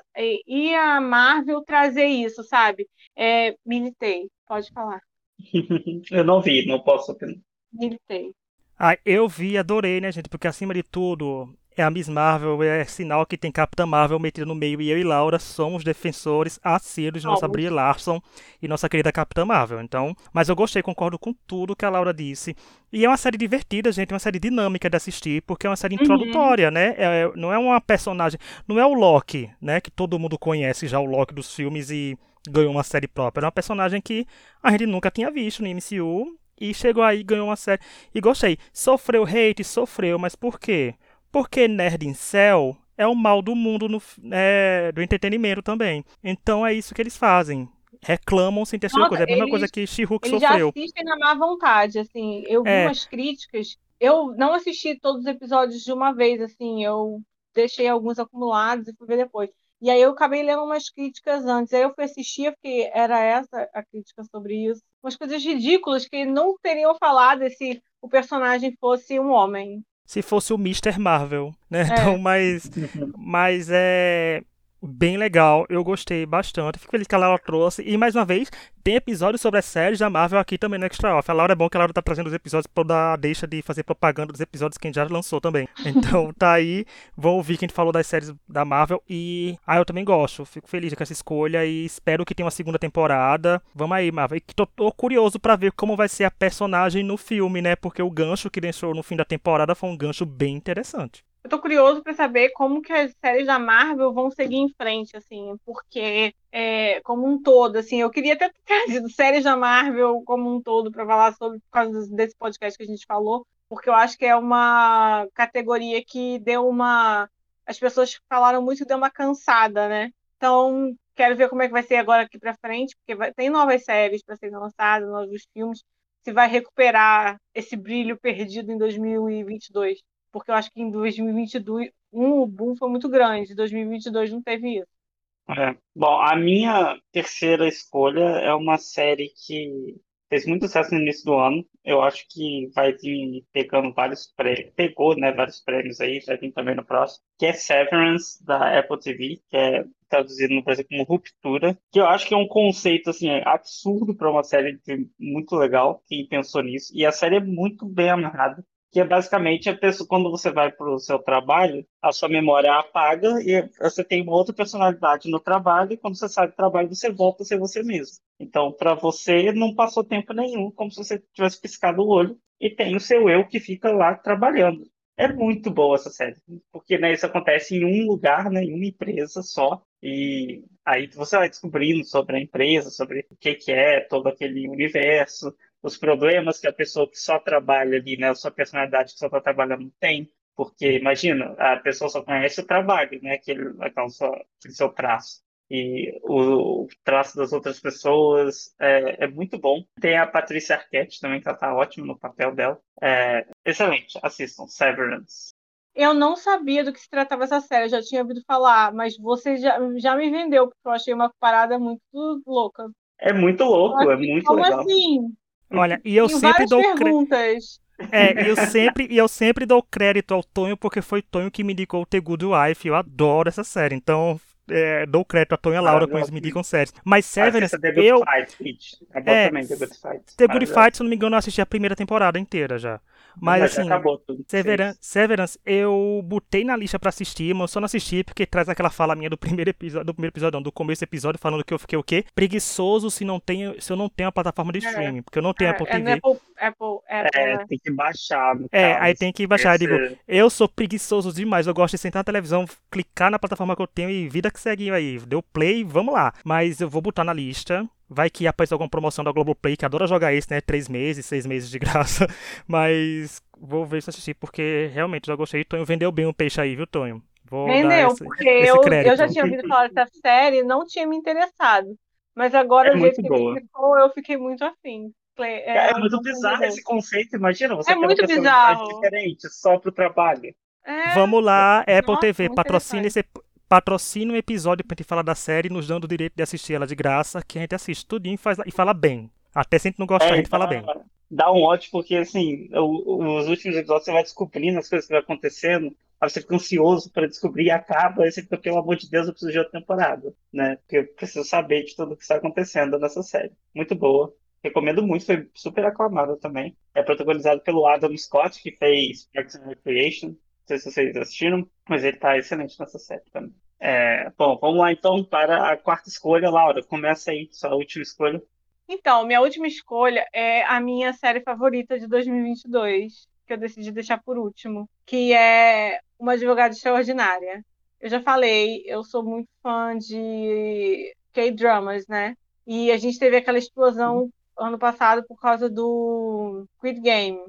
e a Marvel trazer isso, sabe? É, militei, pode falar. Eu não vi, não posso opinar. Militei. Ah, eu vi, adorei, né, gente? Porque acima de tudo, é a Miss Marvel, é sinal que tem Capitã Marvel metida no meio e eu e Laura somos defensores assíduos de nossa Brie Larson e nossa querida Capitã Marvel. Então, mas eu gostei, concordo com tudo que a Laura disse. E é uma série divertida, gente, é uma série dinâmica de assistir, porque é uma série uhum. introdutória, uhum. né? É, não é uma personagem, não é o Loki, né, que todo mundo conhece já o Loki dos filmes e ganhou uma série própria. É uma personagem que a gente nunca tinha visto no MCU e chegou aí, ganhou uma série. E gostei. Sofreu hate, sofreu, mas por quê? Porque Nerd em Cell é o mal do mundo no, é, do entretenimento também. Então é isso que eles fazem. Reclamam sem ter sua coisa. É a mesma eles, coisa que She-Hulk sofreu. Eles já assistem na má vontade, assim. Eu vi é. umas críticas. Eu não assisti todos os episódios de uma vez, assim. Eu deixei alguns acumulados e fui ver depois. E aí eu acabei lendo umas críticas antes. Aí eu fui assistir, porque era essa a crítica sobre isso. Umas coisas ridículas que não teriam falado se o personagem fosse um homem se fosse o Mr. Marvel, né? É. Então, mas, mas é bem legal, eu gostei bastante. Fico feliz que a Laura trouxe. E mais uma vez, tem episódios sobre as séries da Marvel aqui também no Extra Off. A Laura é bom que a Laura tá trazendo os episódios pra dar, deixa de fazer propaganda dos episódios que a gente já lançou também. Então tá aí, vão ouvir que a gente falou das séries da Marvel. E ah, eu também gosto, fico feliz com essa escolha e espero que tenha uma segunda temporada. Vamos aí, Marvel. E tô, tô curioso para ver como vai ser a personagem no filme, né? Porque o gancho que deixou no fim da temporada foi um gancho bem interessante eu tô curioso para saber como que as séries da Marvel vão seguir em frente, assim, porque é, como um todo, assim, eu queria ter trazido séries da Marvel como um todo para falar sobre por causa desse podcast que a gente falou, porque eu acho que é uma categoria que deu uma as pessoas falaram muito e deu uma cansada, né? Então, quero ver como é que vai ser agora aqui para frente, porque vai, tem novas séries para serem lançadas, novos filmes, se vai recuperar esse brilho perdido em 2022 porque eu acho que em 2021 um, o boom foi muito grande, em 2022 não teve isso. É. Bom, a minha terceira escolha é uma série que fez muito sucesso no início do ano. Eu acho que vai vir pegando vários prêmios, pegou, né, vários prêmios aí, vai vir também no próximo, que é Severance da Apple TV, que é traduzido no Brasil como Ruptura, que eu acho que é um conceito assim absurdo para uma série muito legal, quem pensou nisso. E a série é muito bem amarrada que é basicamente a pessoa, quando você vai para o seu trabalho, a sua memória apaga e você tem uma outra personalidade no trabalho, e quando você sai do trabalho, você volta a ser você mesmo. Então, para você, não passou tempo nenhum, como se você tivesse piscado o olho, e tem o seu eu que fica lá trabalhando. É muito boa essa série, porque né, isso acontece em um lugar, né, em uma empresa só, e aí você vai descobrindo sobre a empresa, sobre o que, que é todo aquele universo, os problemas que a pessoa que só trabalha ali, né, a sua personalidade que só está trabalhando tem. Porque, imagina, a pessoa só conhece o trabalho, né, aquele, aquele, seu, aquele seu traço. E o, o, traço das outras pessoas é, é, muito bom. Tem a Patrícia Arquette também, que ela tá ótima no papel dela. É, excelente, assistam, Severance. Eu não sabia do que se tratava essa série, eu já tinha ouvido falar, mas você já, já me vendeu, porque eu achei uma parada muito louca. É muito louco, é muito como legal. assim? Olha, e eu sempre dou crédito. É, eu sempre, e eu sempre dou crédito ao Tonho, porque foi Tonho que me indicou o The Good Wife. Eu adoro essa série. Então, é, dou crédito a Tonho e a Laura ah, quando eles me indicam séries. Mas Severance, eu... Fight, é, The Good Fight. The Good Fight, se não me engano, eu assisti a primeira temporada inteira já. Mas, Mas assim, Severance, Severance, eu botei na lista para assistir, mas eu só não assisti porque traz aquela fala minha do primeiro episódio, do primeiro episódio, não, do começo do episódio, falando que eu fiquei o quê? Preguiçoso se não tenho, se eu não tenho a plataforma de é. streaming, é, porque eu não tenho é, Apple TV. É Apple, Apple, Apple, é, né? tem que baixar. É, aí tem que baixar. Esse... Digo, eu sou preguiçoso demais, eu gosto de sentar na televisão, clicar na plataforma que eu tenho e vida que segue aí. Deu play, vamos lá. Mas eu vou botar na lista. Vai que aparece alguma promoção da Globoplay, que adora jogar esse, né? Três meses, seis meses de graça. Mas vou ver se assistir, porque realmente já gostei. Tonho vendeu bem o peixe aí, viu, Tonho? Vou Vendeu, esse, porque esse eu, eu já tinha ouvido falar dessa série não tinha me interessado. Mas agora, é o jeito que boa. explicou, eu fiquei muito afim. É, é, é muito bizarro esse conceito, imagina, você é muito bizarro. diferente, só pro trabalho. É... Vamos lá, Apple Nossa, TV, patrocina esse, patrocina um episódio pra gente falar da série, nos dando o direito de assistir ela de graça, que a gente assiste tudinho e, faz, e fala bem. Até se a gente não gostar, é, a gente fala bem. Dá um ótimo, porque assim, os últimos episódios você vai descobrindo as coisas que vai acontecendo, aí você fica ansioso para descobrir e acaba, aí você fica, pelo amor de Deus, eu preciso de outra temporada, né? Porque eu preciso saber de tudo que está acontecendo nessa série. Muito boa. Recomendo muito, foi super aclamada também. É protagonizado pelo Adam Scott, que fez Parks and Recreation. Sei se vocês assistiram, mas ele tá excelente nessa série também. É, bom, vamos lá então para a quarta escolha, Laura. Começa aí, sua última escolha. Então, minha última escolha é a minha série favorita de 2022, que eu decidi deixar por último, que é Uma Advogada Extraordinária. Eu já falei, eu sou muito fã de K-dramas, né? E a gente teve aquela explosão ano passado por causa do Squid Game,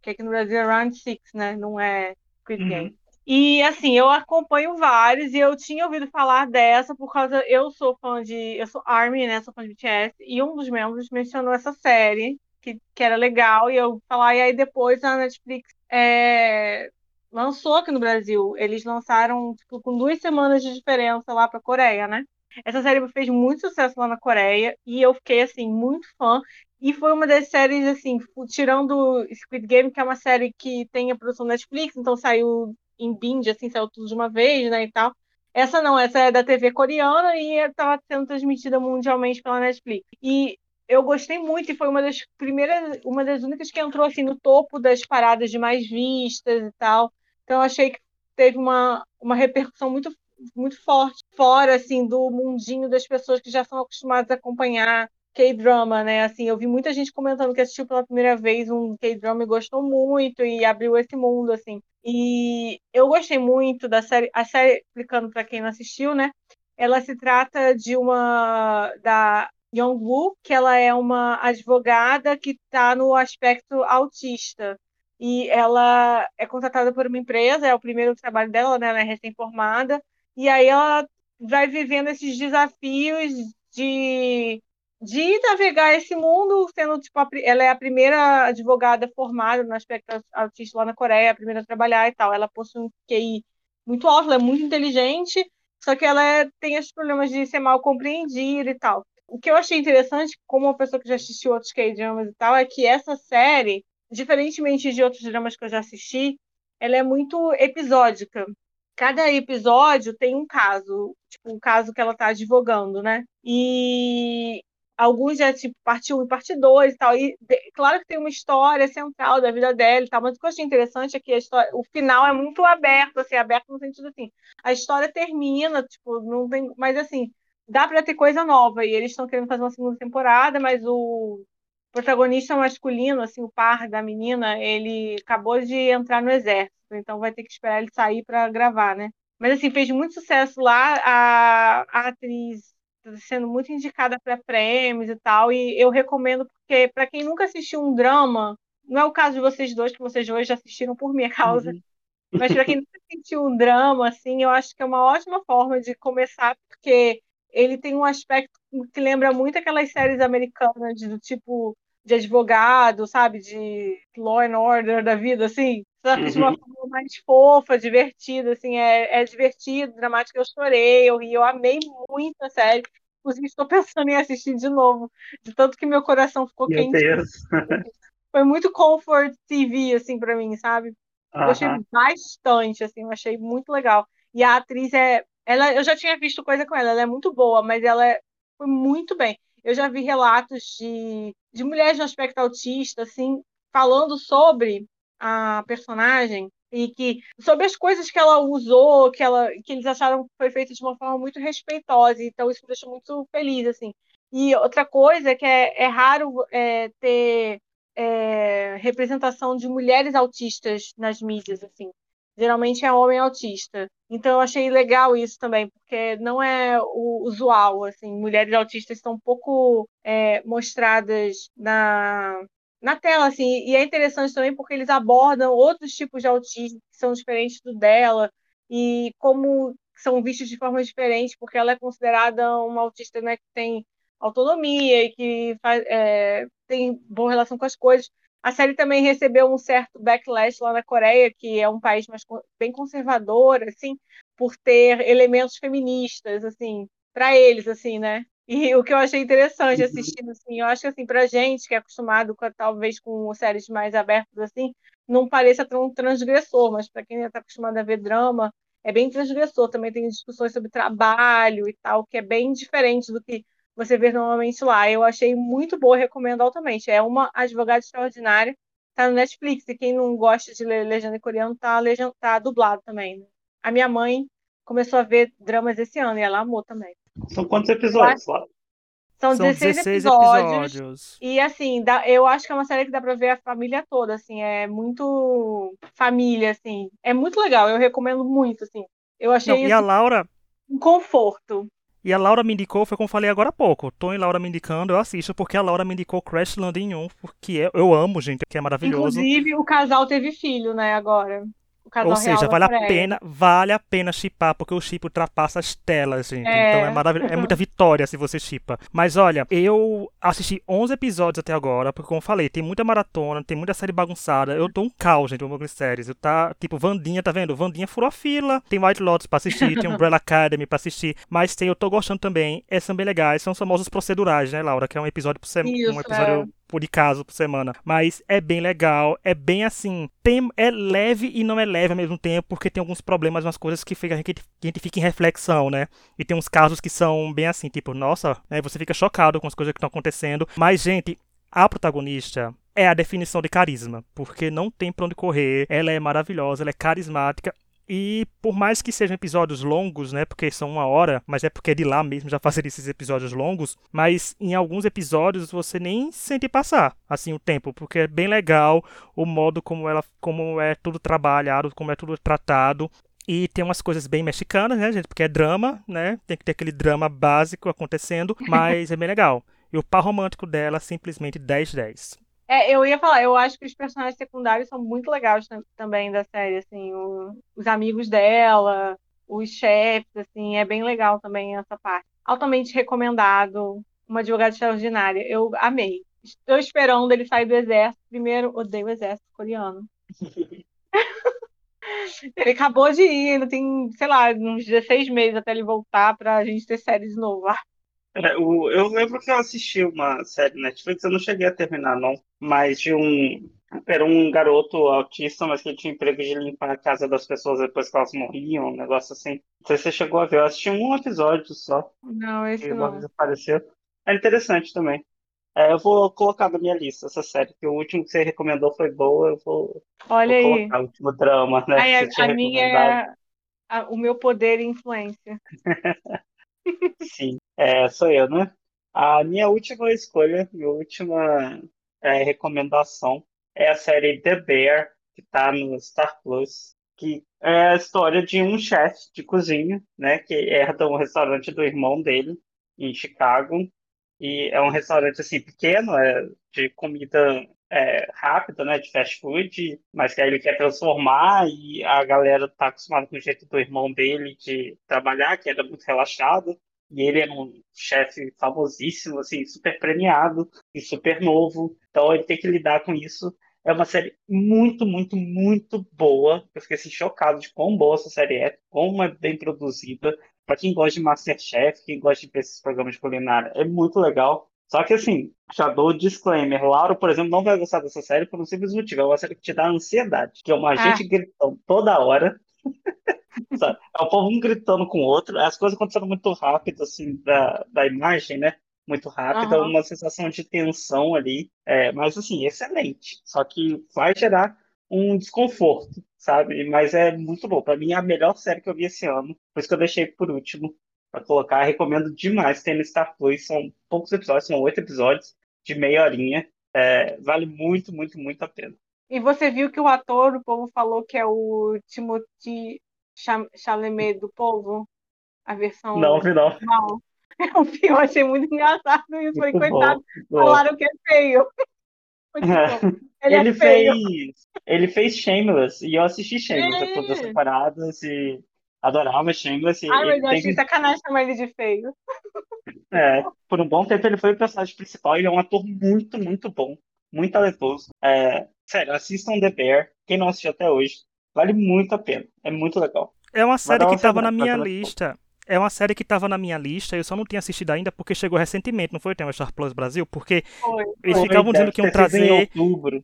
que aqui no Brasil é Round Six, né? Não é Squid uhum. Game. E assim, eu acompanho vários e eu tinha ouvido falar dessa por causa eu sou fã de, eu sou Army, né, sou fã de BTS e um dos membros mencionou essa série que, que era legal e eu falar e aí depois a Netflix é, lançou aqui no Brasil. Eles lançaram tipo, com duas semanas de diferença lá para Coreia, né? Essa série fez muito sucesso lá na Coreia e eu fiquei assim muito fã. E foi uma das séries assim, tirando Squid Game, que é uma série que tem a produção Netflix, então saiu em binge, assim, saiu tudo de uma vez, né, e tal. Essa não, essa é da TV coreana e estava sendo transmitida mundialmente pela Netflix. E eu gostei muito e foi uma das primeiras, uma das únicas que entrou assim no topo das paradas de mais vistas e tal. Então eu achei que teve uma, uma repercussão muito muito forte fora assim do mundinho das pessoas que já são acostumadas a acompanhar K-drama, né? Assim, eu vi muita gente comentando que assistiu pela primeira vez um K-drama e gostou muito e abriu esse mundo assim. E eu gostei muito da série, a série explicando para quem não assistiu, né? Ela se trata de uma da Young-woo, que ela é uma advogada que está no aspecto autista e ela é contratada por uma empresa, é o primeiro trabalho dela, né? Ela é recém-formada e aí ela vai vivendo esses desafios de, de navegar esse mundo, sendo tipo, a, ela é a primeira advogada formada no aspecto autista lá na Coreia, a primeira a trabalhar e tal. Ela possui um QI muito alto, ela é muito inteligente, só que ela é, tem esses problemas de ser mal compreendida e tal. O que eu achei interessante, como uma pessoa que já assistiu outros K-dramas e tal, é que essa série, diferentemente de outros dramas que eu já assisti, ela é muito episódica cada episódio tem um caso, tipo, um caso que ela está advogando, né? E alguns é tipo parte 1 e parte 2 e tal. E de, claro que tem uma história central da vida dela e tal, mas o que eu achei interessante é que a história, o final é muito aberto, assim, aberto no sentido assim, a história termina, tipo, não tem, mas assim, dá para ter coisa nova e eles estão querendo fazer uma segunda temporada, mas o protagonista masculino, assim, o par da menina, ele acabou de entrar no exército então vai ter que esperar ele sair para gravar, né? Mas assim, fez muito sucesso lá, a, a atriz tá sendo muito indicada para prêmios e tal, e eu recomendo porque para quem nunca assistiu um drama, não é o caso de vocês dois, que vocês dois já assistiram por minha causa, uhum. mas para quem nunca assistiu um drama, assim, eu acho que é uma ótima forma de começar, porque ele tem um aspecto que lembra muito aquelas séries americanas do tipo de advogado, sabe, de law and order da vida, assim, só que de uma uhum. forma mais fofa, divertida, assim, é, é divertido, dramático, eu chorei, eu ri, eu amei muito a série, inclusive estou pensando em assistir de novo, de tanto que meu coração ficou meu quente. Foi muito comfort TV, assim, para mim, sabe? Eu achei bastante, assim, eu achei muito legal. E a atriz é, ela, eu já tinha visto coisa com ela, ela é muito boa, mas ela é, foi muito bem. Eu já vi relatos de, de mulheres no aspecto autista, assim, falando sobre a personagem e que sobre as coisas que ela usou, que ela que eles acharam que foi feito de uma forma muito respeitosa, então isso me deixou muito feliz assim. E outra coisa é que é, é raro é, ter é, representação de mulheres autistas nas mídias assim. Geralmente é homem autista. Então eu achei legal isso também, porque não é o usual, assim, mulheres autistas estão pouco é, mostradas na, na tela, assim, e é interessante também porque eles abordam outros tipos de autismo que são diferentes do dela, e como são vistos de forma diferente, porque ela é considerada uma autista né, que tem autonomia e que faz, é, tem boa relação com as coisas. A série também recebeu um certo backlash lá na Coreia, que é um país mais, bem conservador, assim, por ter elementos feministas, assim, para eles, assim, né? E o que eu achei interessante uhum. assistindo, assim, eu acho que, assim, pra gente que é acostumado, com, talvez, com séries mais abertas, assim, não pareça tão transgressor, mas para quem está acostumado a ver drama, é bem transgressor. Também tem discussões sobre trabalho e tal, que é bem diferente do que você vê normalmente lá. Eu achei muito boa, recomendo altamente. É uma advogada extraordinária. tá no Netflix. E quem não gosta de ler legenda em coreano, tá, legenda, tá dublado também. Né? A minha mãe começou a ver dramas esse ano e ela amou também. São quantos episódios lá? São, São 16, 16 episódios, episódios, E assim, dá, eu acho que é uma série que dá pra ver a família toda, assim, é muito família, assim. É muito legal, eu recomendo muito, assim. Eu achei Não, isso... E a Laura. Um conforto. E a Laura me indicou, foi como eu falei agora há pouco. Tom e Laura me indicando, eu assisto, porque a Laura me indicou Crash Landing 1, porque eu, eu amo, gente, que é maravilhoso. Inclusive, o casal teve filho, né, agora. Ou seja, vale a pena, vale a pena chipar, porque o chip ultrapassa as telas, gente. É. Então é maravilhoso, é muita vitória se você chipa. Mas olha, eu assisti 11 episódios até agora, porque como eu falei, tem muita maratona, tem muita série bagunçada. Eu tô um caos, gente, com séries. Eu tá, tipo, Vandinha, tá vendo? Vandinha furou a fila. Tem White Lotus pra assistir, tem Umbrella Academy pra assistir, mas tem, eu tô gostando também. Esses são bem legais, são os famosos procedurais, né, Laura? Que é um episódio por semana, um episódio é por caso por semana. Mas é bem legal, é bem assim. Tem, é leve e não é leve ao mesmo tempo, porque tem alguns problemas, umas coisas que, fica, que a gente fica em reflexão, né? E tem uns casos que são bem assim, tipo, nossa, né, você fica chocado com as coisas que estão acontecendo. Mas, gente, a protagonista é a definição de carisma, porque não tem pra onde correr, ela é maravilhosa, ela é carismática e por mais que sejam episódios longos, né? Porque são uma hora, mas é porque é de lá mesmo já fazer esses episódios longos. Mas em alguns episódios você nem sente passar assim o tempo, porque é bem legal o modo como ela, como é tudo trabalhado, como é tudo tratado. E tem umas coisas bem mexicanas, né, gente? Porque é drama, né? Tem que ter aquele drama básico acontecendo, mas é bem legal. E o par romântico dela simplesmente 10-10. É, eu ia falar, eu acho que os personagens secundários são muito legais também da série, assim, o, os amigos dela, os chefes, assim, é bem legal também essa parte. Altamente recomendado, uma advogada extraordinária, eu amei. Estou esperando ele sair do exército. Primeiro, odeio o exército coreano. ele acabou de ir, ainda tem, sei lá, uns 16 meses até ele voltar para a gente ter série de novo. É, o, eu lembro que eu assisti uma série Netflix, eu não cheguei a terminar, não, mas de um. Era um garoto autista, mas que tinha emprego de limpar a casa das pessoas depois que elas morriam, um negócio assim. Não sei se você chegou a ver, eu assisti um episódio só. Não, esse que não. Apareceu. É interessante também. É, eu vou colocar na minha lista essa série, que o último que você recomendou foi boa, eu vou, Olha vou aí. colocar o último drama, né? Aí, a, a minha é a, o meu poder e influência. Sim, é, sou eu, né? A minha última escolha, minha última é, recomendação é a série The Bear, que está no Star Plus, que é a história de um chefe de cozinha, né, que herda um restaurante do irmão dele em Chicago. E é um restaurante assim pequeno, é de comida é, rápida, né, de fast food, mas que aí ele quer transformar e a galera tá acostumada com o jeito do irmão dele de trabalhar, que era muito relaxado. E ele era um chefe famosíssimo, assim, super premiado e super novo. Então ele tem que lidar com isso. É uma série muito, muito, muito boa. Eu fiquei assim, chocado de quão boa essa série é, como é bem produzida. Para quem gosta de Masterchef, quem gosta de ver esses programas de culinária, é muito legal. Só que assim, já dou disclaimer. Laura, por exemplo, não vai gostar dessa série por um simples motivo. É uma série que te dá ansiedade, que é uma ah. gente gritando toda hora. é o povo um gritando com o outro, as coisas acontecendo muito rápido, assim, da, da imagem, né? Muito rápido, uhum. uma sensação de tensão ali. É, mas assim, excelente. Só que vai gerar um desconforto, sabe? Mas é muito bom. Para mim é a melhor série que eu vi esse ano. Por isso que eu deixei por último para colocar. Recomendo demais. Tem no Star Plus, são poucos episódios, são oito episódios de meia horinha. É, vale muito, muito, muito a pena. E você viu que o ator, o povo falou que é o Timothy Chalamet do povo? A versão. Não, vi não. não. Eu, vi, eu achei muito engraçado isso. Foi coitado. Bom, Falaram que é feio. Ele, ele é fez. Ele fez Shameless e eu assisti Shameless, é. todas as separadas e adorava Shameless. Ai, mas eu achei tem... sacanagem chamar ele de feio. É, por um bom tempo ele foi o personagem principal. Ele é um ator muito, muito bom. Muito talentoso. É, sério, assistam The Bear. Quem não assistiu até hoje, vale muito a pena. É muito legal. É uma série que estava na minha lista. É uma série que estava na minha lista, eu só não tinha assistido ainda porque chegou recentemente, não foi? O Star Plus Brasil? Porque foi. eles ficavam dizendo que iam trazer. Em outubro.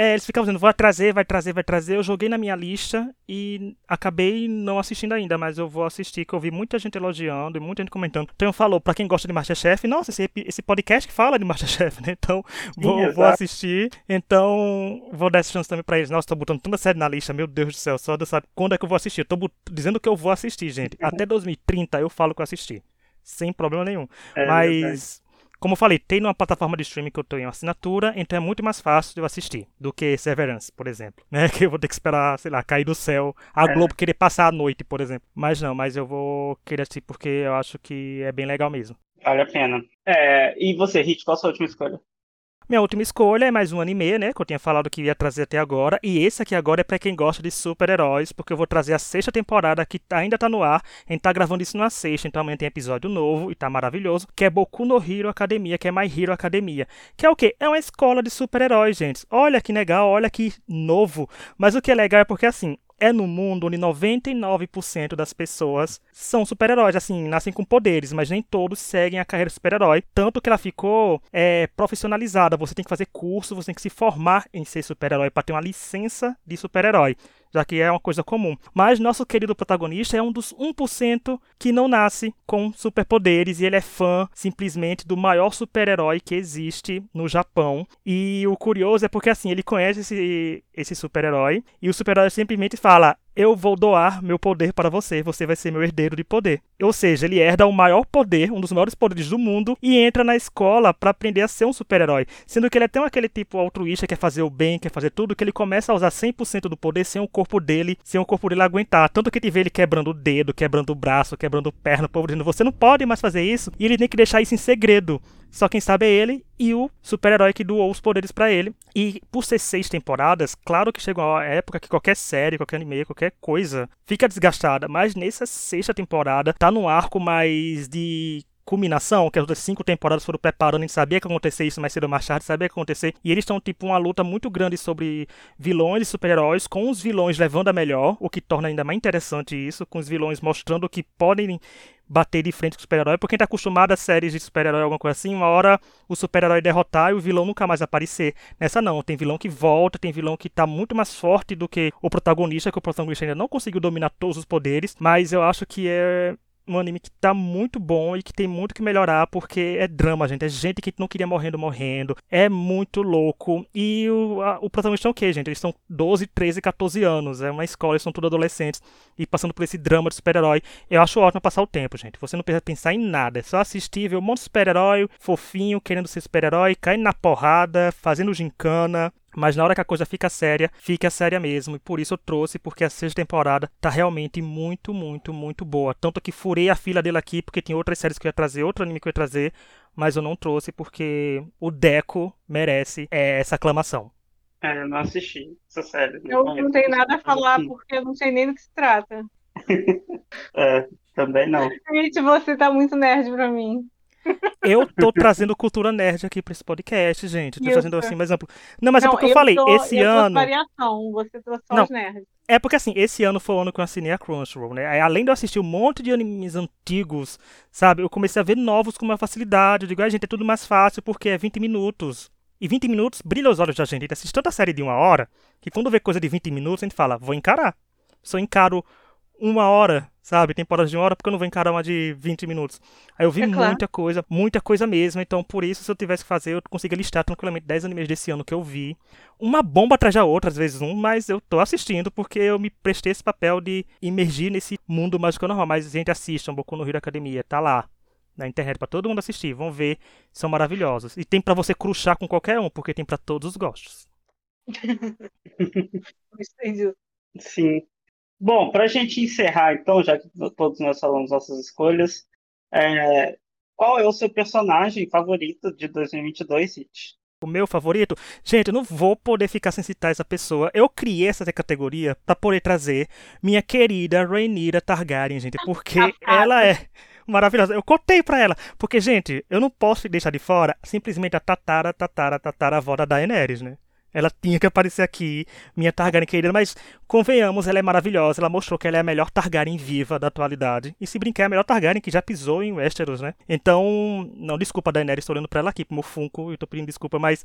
É, eles ficavam dizendo, vai trazer, vai trazer, vai trazer. Eu joguei na minha lista e acabei não assistindo ainda, mas eu vou assistir, que eu vi muita gente elogiando e muita gente comentando. Então falou, pra quem gosta de Masterchef, nossa, esse, esse podcast que fala de Masterchef, né? Então, vou, Sim, vou assistir. Então, vou dar essa chance também pra eles. Nossa, tô botando tanta série na lista, meu Deus do céu, só Deus sabe quando é que eu vou assistir. Eu tô dizendo que eu vou assistir, gente. Uhum. Até 2030 eu falo que eu assisti. Sem problema nenhum. É, mas. Como eu falei, tem numa plataforma de streaming que eu tenho assinatura, então é muito mais fácil de eu assistir do que Severance, por exemplo. Né? Que eu vou ter que esperar, sei lá, cair do céu, a é. Globo querer passar a noite, por exemplo. Mas não, mas eu vou querer assistir porque eu acho que é bem legal mesmo. Vale a pena. É, e você, Hit, qual a sua última escolha? Minha última escolha é mais um anime, né? Que eu tinha falado que ia trazer até agora. E esse aqui agora é para quem gosta de super-heróis, porque eu vou trazer a sexta temporada que ainda tá no ar. A gente tá gravando isso na sexta, então amanhã tem episódio novo e tá maravilhoso. Que é Boku no Hero Academia, que é My Hero Academia. Que é o quê? É uma escola de super-heróis, gente. Olha que legal, olha que novo. Mas o que é legal é porque assim, é no mundo onde 99% das pessoas são super-heróis, assim, nascem com poderes, mas nem todos seguem a carreira super-herói. Tanto que ela ficou é, profissionalizada. Você tem que fazer curso, você tem que se formar em ser super-herói para ter uma licença de super-herói já que é uma coisa comum. Mas nosso querido protagonista é um dos 1% que não nasce com superpoderes e ele é fã simplesmente do maior super-herói que existe no Japão. E o curioso é porque assim, ele conhece esse, esse super-herói e o super-herói simplesmente fala: eu vou doar meu poder para você, você vai ser meu herdeiro de poder. Ou seja, ele herda o maior poder, um dos maiores poderes do mundo, e entra na escola para aprender a ser um super-herói. Sendo que ele é tão aquele tipo altruísta, quer fazer o bem, quer fazer tudo, que ele começa a usar 100% do poder sem o corpo dele, sem o corpo dele aguentar. Tanto que ele vê ele quebrando o dedo, quebrando o braço, quebrando perna, o povo dizendo, você não pode mais fazer isso, e ele tem que deixar isso em segredo. Só quem sabe é ele e o super-herói que doou os poderes para ele. E por ser seis temporadas, claro que chegou a época que qualquer série, qualquer anime, qualquer coisa fica desgastada. Mas nessa sexta temporada tá num arco mais de culminação, que as outras cinco temporadas foram preparando, a gente sabia que ia acontecer isso mais cedo ou mais tarde, sabia que ia acontecer, e eles estão, tipo, uma luta muito grande sobre vilões e super-heróis, com os vilões levando a melhor, o que torna ainda mais interessante isso, com os vilões mostrando que podem bater de frente com o super-herói, porque quem tá acostumado a séries de super-herói, alguma coisa assim, uma hora o super-herói derrotar e o vilão nunca mais aparecer. Nessa não, tem vilão que volta, tem vilão que tá muito mais forte do que o protagonista, que o protagonista ainda não conseguiu dominar todos os poderes, mas eu acho que é um anime que tá muito bom e que tem muito que melhorar, porque é drama, gente. É gente que não queria morrendo, morrendo. É muito louco. E o, a, o protagonista é o quê, gente? Eles são 12, 13, 14 anos. É uma escola, eles são todos adolescentes. E passando por esse drama de super-herói. Eu acho ótimo passar o tempo, gente. Você não precisa pensar em nada. É só assistir, ver um monte de super-herói fofinho, querendo ser super-herói, caindo na porrada, fazendo gincana. Mas na hora que a coisa fica séria, fica séria mesmo. E por isso eu trouxe, porque a sexta temporada tá realmente muito, muito, muito boa. Tanto que furei a fila dele aqui, porque tem outras séries que eu ia trazer, outro anime que eu ia trazer, mas eu não trouxe porque o Deco merece é, essa aclamação. É, eu não assisti essa série. Não eu não tenho nada a falar, porque eu não sei nem do que se trata. é, também não. Gente, você tá muito nerd pra mim. Eu tô trazendo cultura nerd aqui pra esse podcast, gente. Tô trazendo assim, um exemplo. Não, mas é não, é porque eu, eu falei, tô, esse eu ano. variação, você trouxe só não, os nerds. É porque assim, esse ano foi o ano que eu assinei a Crunchyroll, né? além de eu assistir um monte de animes antigos, sabe? Eu comecei a ver novos com uma facilidade. Eu digo, ah, gente, é tudo mais fácil porque é 20 minutos. E 20 minutos brilha os olhos da gente. A gente assiste tanta série de uma hora que quando vê coisa de 20 minutos, a gente fala, vou encarar. Só encaro uma hora, sabe? Temporadas de uma hora, porque eu não vou encarar uma de 20 minutos. Aí eu vi é muita claro. coisa, muita coisa mesmo. Então, por isso, se eu tivesse que fazer, eu conseguia listar tranquilamente 10 animes desse ano que eu vi. Uma bomba atrás da outra, às vezes um, mas eu tô assistindo porque eu me prestei esse papel de imergir nesse mundo mágico normal. Mas, gente, assistam Boku no Hero Academia, tá lá. Na internet para todo mundo assistir, vão ver, são maravilhosos. E tem para você cruchar com qualquer um, porque tem para todos os gostos. Sim. Bom, para a gente encerrar, então, já que todos nós falamos nossas escolhas, é, qual é o seu personagem favorito de 2022, City? O meu favorito? Gente, eu não vou poder ficar sem citar essa pessoa. Eu criei essa categoria para poder trazer minha querida Rhaenyra Targaryen, gente, porque ela é maravilhosa. Eu contei pra ela, porque, gente, eu não posso deixar de fora simplesmente a tatara, tatara, tatara avó da Daenerys, né? Ela tinha que aparecer aqui, minha Targaryen querida, mas convenhamos, ela é maravilhosa, ela mostrou que ela é a melhor Targaryen viva da atualidade. E se brincar, é a melhor Targaryen que já pisou em Westeros, né? Então, não, desculpa, Daenerys, estou olhando pra ela aqui, como Funko, eu tô pedindo desculpa, mas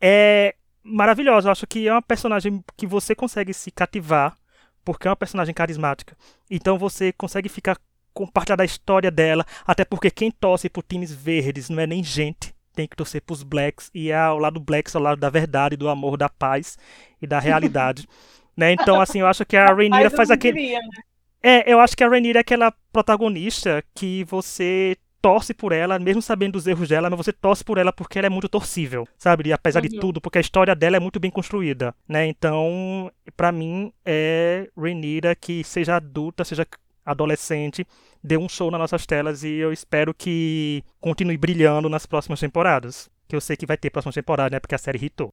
é maravilhosa. Eu acho que é uma personagem que você consegue se cativar, porque é uma personagem carismática. Então você consegue ficar compartilhar da história dela, até porque quem torce por times verdes não é nem gente, tem que torcer pros blacks, e é ao lado blacks ao lado da verdade, do amor, da paz e da realidade. né? Então, assim, eu acho que a Rainira faz aquele. Diria, né? É, eu acho que a Rainira é aquela protagonista que você torce por ela, mesmo sabendo dos erros dela, mas você torce por ela porque ela é muito torcível, sabe? E apesar uhum. de tudo, porque a história dela é muito bem construída, né? Então, para mim, é Renira que seja adulta, seja adolescente, dê um show nas nossas telas e eu espero que continue brilhando nas próximas temporadas. Que eu sei que vai ter próxima temporada, né? Porque a série hitou.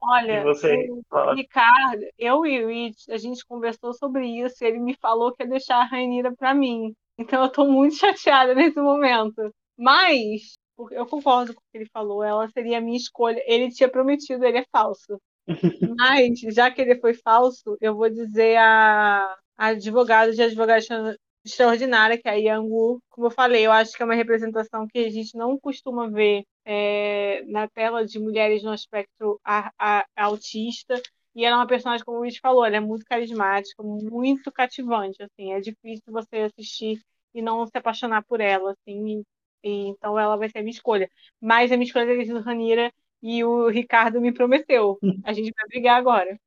Olha, o Ricardo, eu e o Rich, a gente conversou sobre isso, e ele me falou que ia deixar a Rainira para mim. Então eu tô muito chateada nesse momento. Mas, eu concordo com o que ele falou, ela seria a minha escolha. Ele tinha prometido, ele é falso. Mas, já que ele foi falso, eu vou dizer a, advogada de advogada extraordinária, que é a Yangu. Como eu falei, eu acho que é uma representação que a gente não costuma ver é, na tela de mulheres no espectro a, a, autista. E ela é uma personagem, como o Luiz falou, ela é muito carismática, muito cativante, assim, é difícil você assistir e não se apaixonar por ela, assim, e, e, então ela vai ser a minha escolha. Mas a minha escolha é a Ranira e o Ricardo me prometeu. A gente vai brigar agora.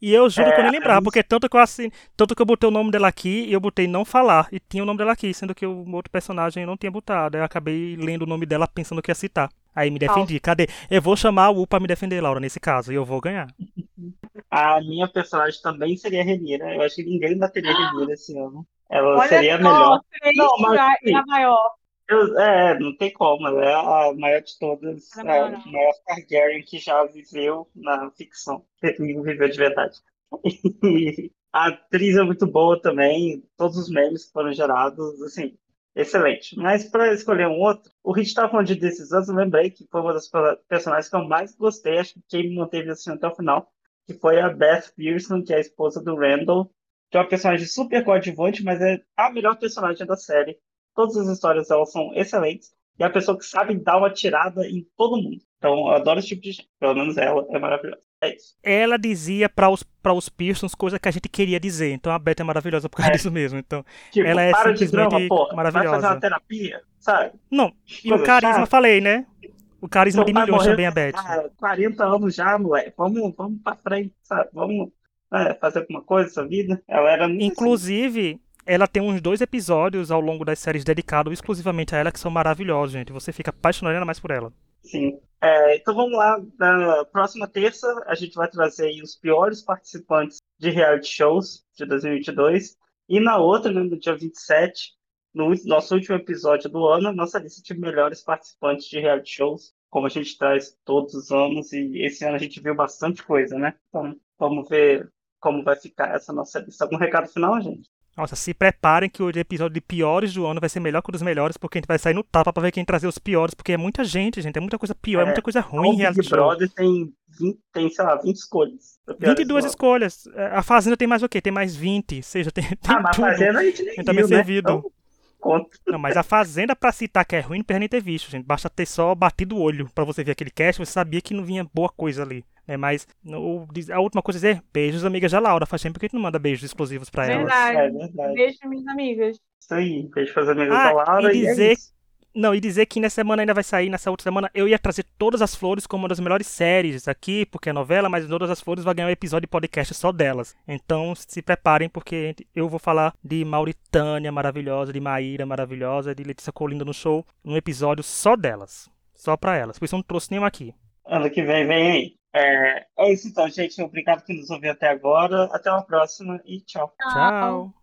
E eu juro é, que eu nem lembrava, porque tanto que eu assim, tanto que eu botei o nome dela aqui e eu botei não falar, e tinha o nome dela aqui, sendo que o outro personagem eu não tinha botado. Eu acabei lendo o nome dela pensando que ia citar. Aí me defendi. Cadê? Eu vou chamar a U pra me defender, Laura, nesse caso, e eu vou ganhar. A minha personagem também seria a Renira. Eu acho que ninguém bateria a Renira esse ano. Ela Olha seria a melhor. Não, mas, assim, a maior. Eu, é, não tem como, ela é a maior de todas, a maior, a maior Targaryen que já viveu na ficção, viveu de verdade. E a atriz é muito boa também, todos os memes que foram gerados, assim, excelente. Mas para escolher um outro, o Rich estava falando de Anos, eu lembrei que foi uma das personagens que eu mais gostei, acho que quem me manteve assim até o final, que foi a Beth Pearson, que é a esposa do Randall, que é uma personagem super coadjuvante, mas é a melhor personagem da série. Todas as histórias dela são excelentes. E é a pessoa que sabe dar uma tirada em todo mundo. Então, eu adoro esse tipo de gente. Pelo menos ela é maravilhosa. É isso. Ela dizia para os, pra os Pearsons coisa que a gente queria dizer. Então a Beth é maravilhosa por causa é. disso mesmo. Então, tipo, ela é simplesmente drama, porra. maravilhosa. Vai fazer uma terapia, sabe? Não, e o carisma, chata. falei, né? O carisma então, de milhões também, a Beth. Ah, 40 anos já, moleque. Vamos, vamos pra frente, sabe? Vamos é, fazer alguma coisa nessa vida. Ela era assim. Inclusive, assim ela tem uns dois episódios ao longo das séries dedicados exclusivamente a ela que são maravilhosos, gente. Você fica apaixonado ainda mais por ela. Sim. É, então vamos lá. Na próxima terça, a gente vai trazer os piores participantes de reality shows de 2022. E na outra, no dia 27, no nosso último episódio do ano, nossa lista de melhores participantes de reality shows, como a gente traz todos os anos. E esse ano a gente viu bastante coisa, né? Então vamos ver como vai ficar essa nossa lista. Algum recado final, gente? Nossa, se preparem que o episódio de piores do ano vai ser melhor que o dos melhores, porque a gente vai sair no tapa pra ver quem trazer os piores, porque é muita gente, gente, é muita coisa pior, é, é muita coisa ruim. O Big Brother tem, 20, tem, sei lá, 20 escolhas. 22 escolhas. É, a Fazenda tem mais o quê? Tem mais 20, seja, tem, tem ah, mas tudo. a Fazenda a gente nem então, viu, né? servido. Então... Conta. Não, mas a Fazenda, pra citar que é ruim, não precisa nem ter visto, gente. Basta ter só batido o olho pra você ver aquele cast, você sabia que não vinha boa coisa ali. É, mas no, a última coisa é dizer, beijos, amigas da Laura. Faz tempo que a gente não manda beijos explosivos pra verdade. elas. É verdade. Beijo, minhas amigas. Isso aí, beijo pras amigas ah, da Laura. E dizer, e é não, e dizer que nessa semana ainda vai sair, nessa outra semana, eu ia trazer Todas as Flores como uma das melhores séries aqui, porque é novela, mas Todas as Flores vai ganhar um episódio de podcast só delas. Então se preparem, porque eu vou falar de Mauritânia maravilhosa, de Maíra maravilhosa, de Letícia Colinda no show, um episódio só delas. Só pra elas. Por isso eu não trouxe nenhum aqui. Ano que vem, vem aí. É, é isso então, gente. Obrigado por nos ouvir até agora. Até uma próxima e tchau. Tchau.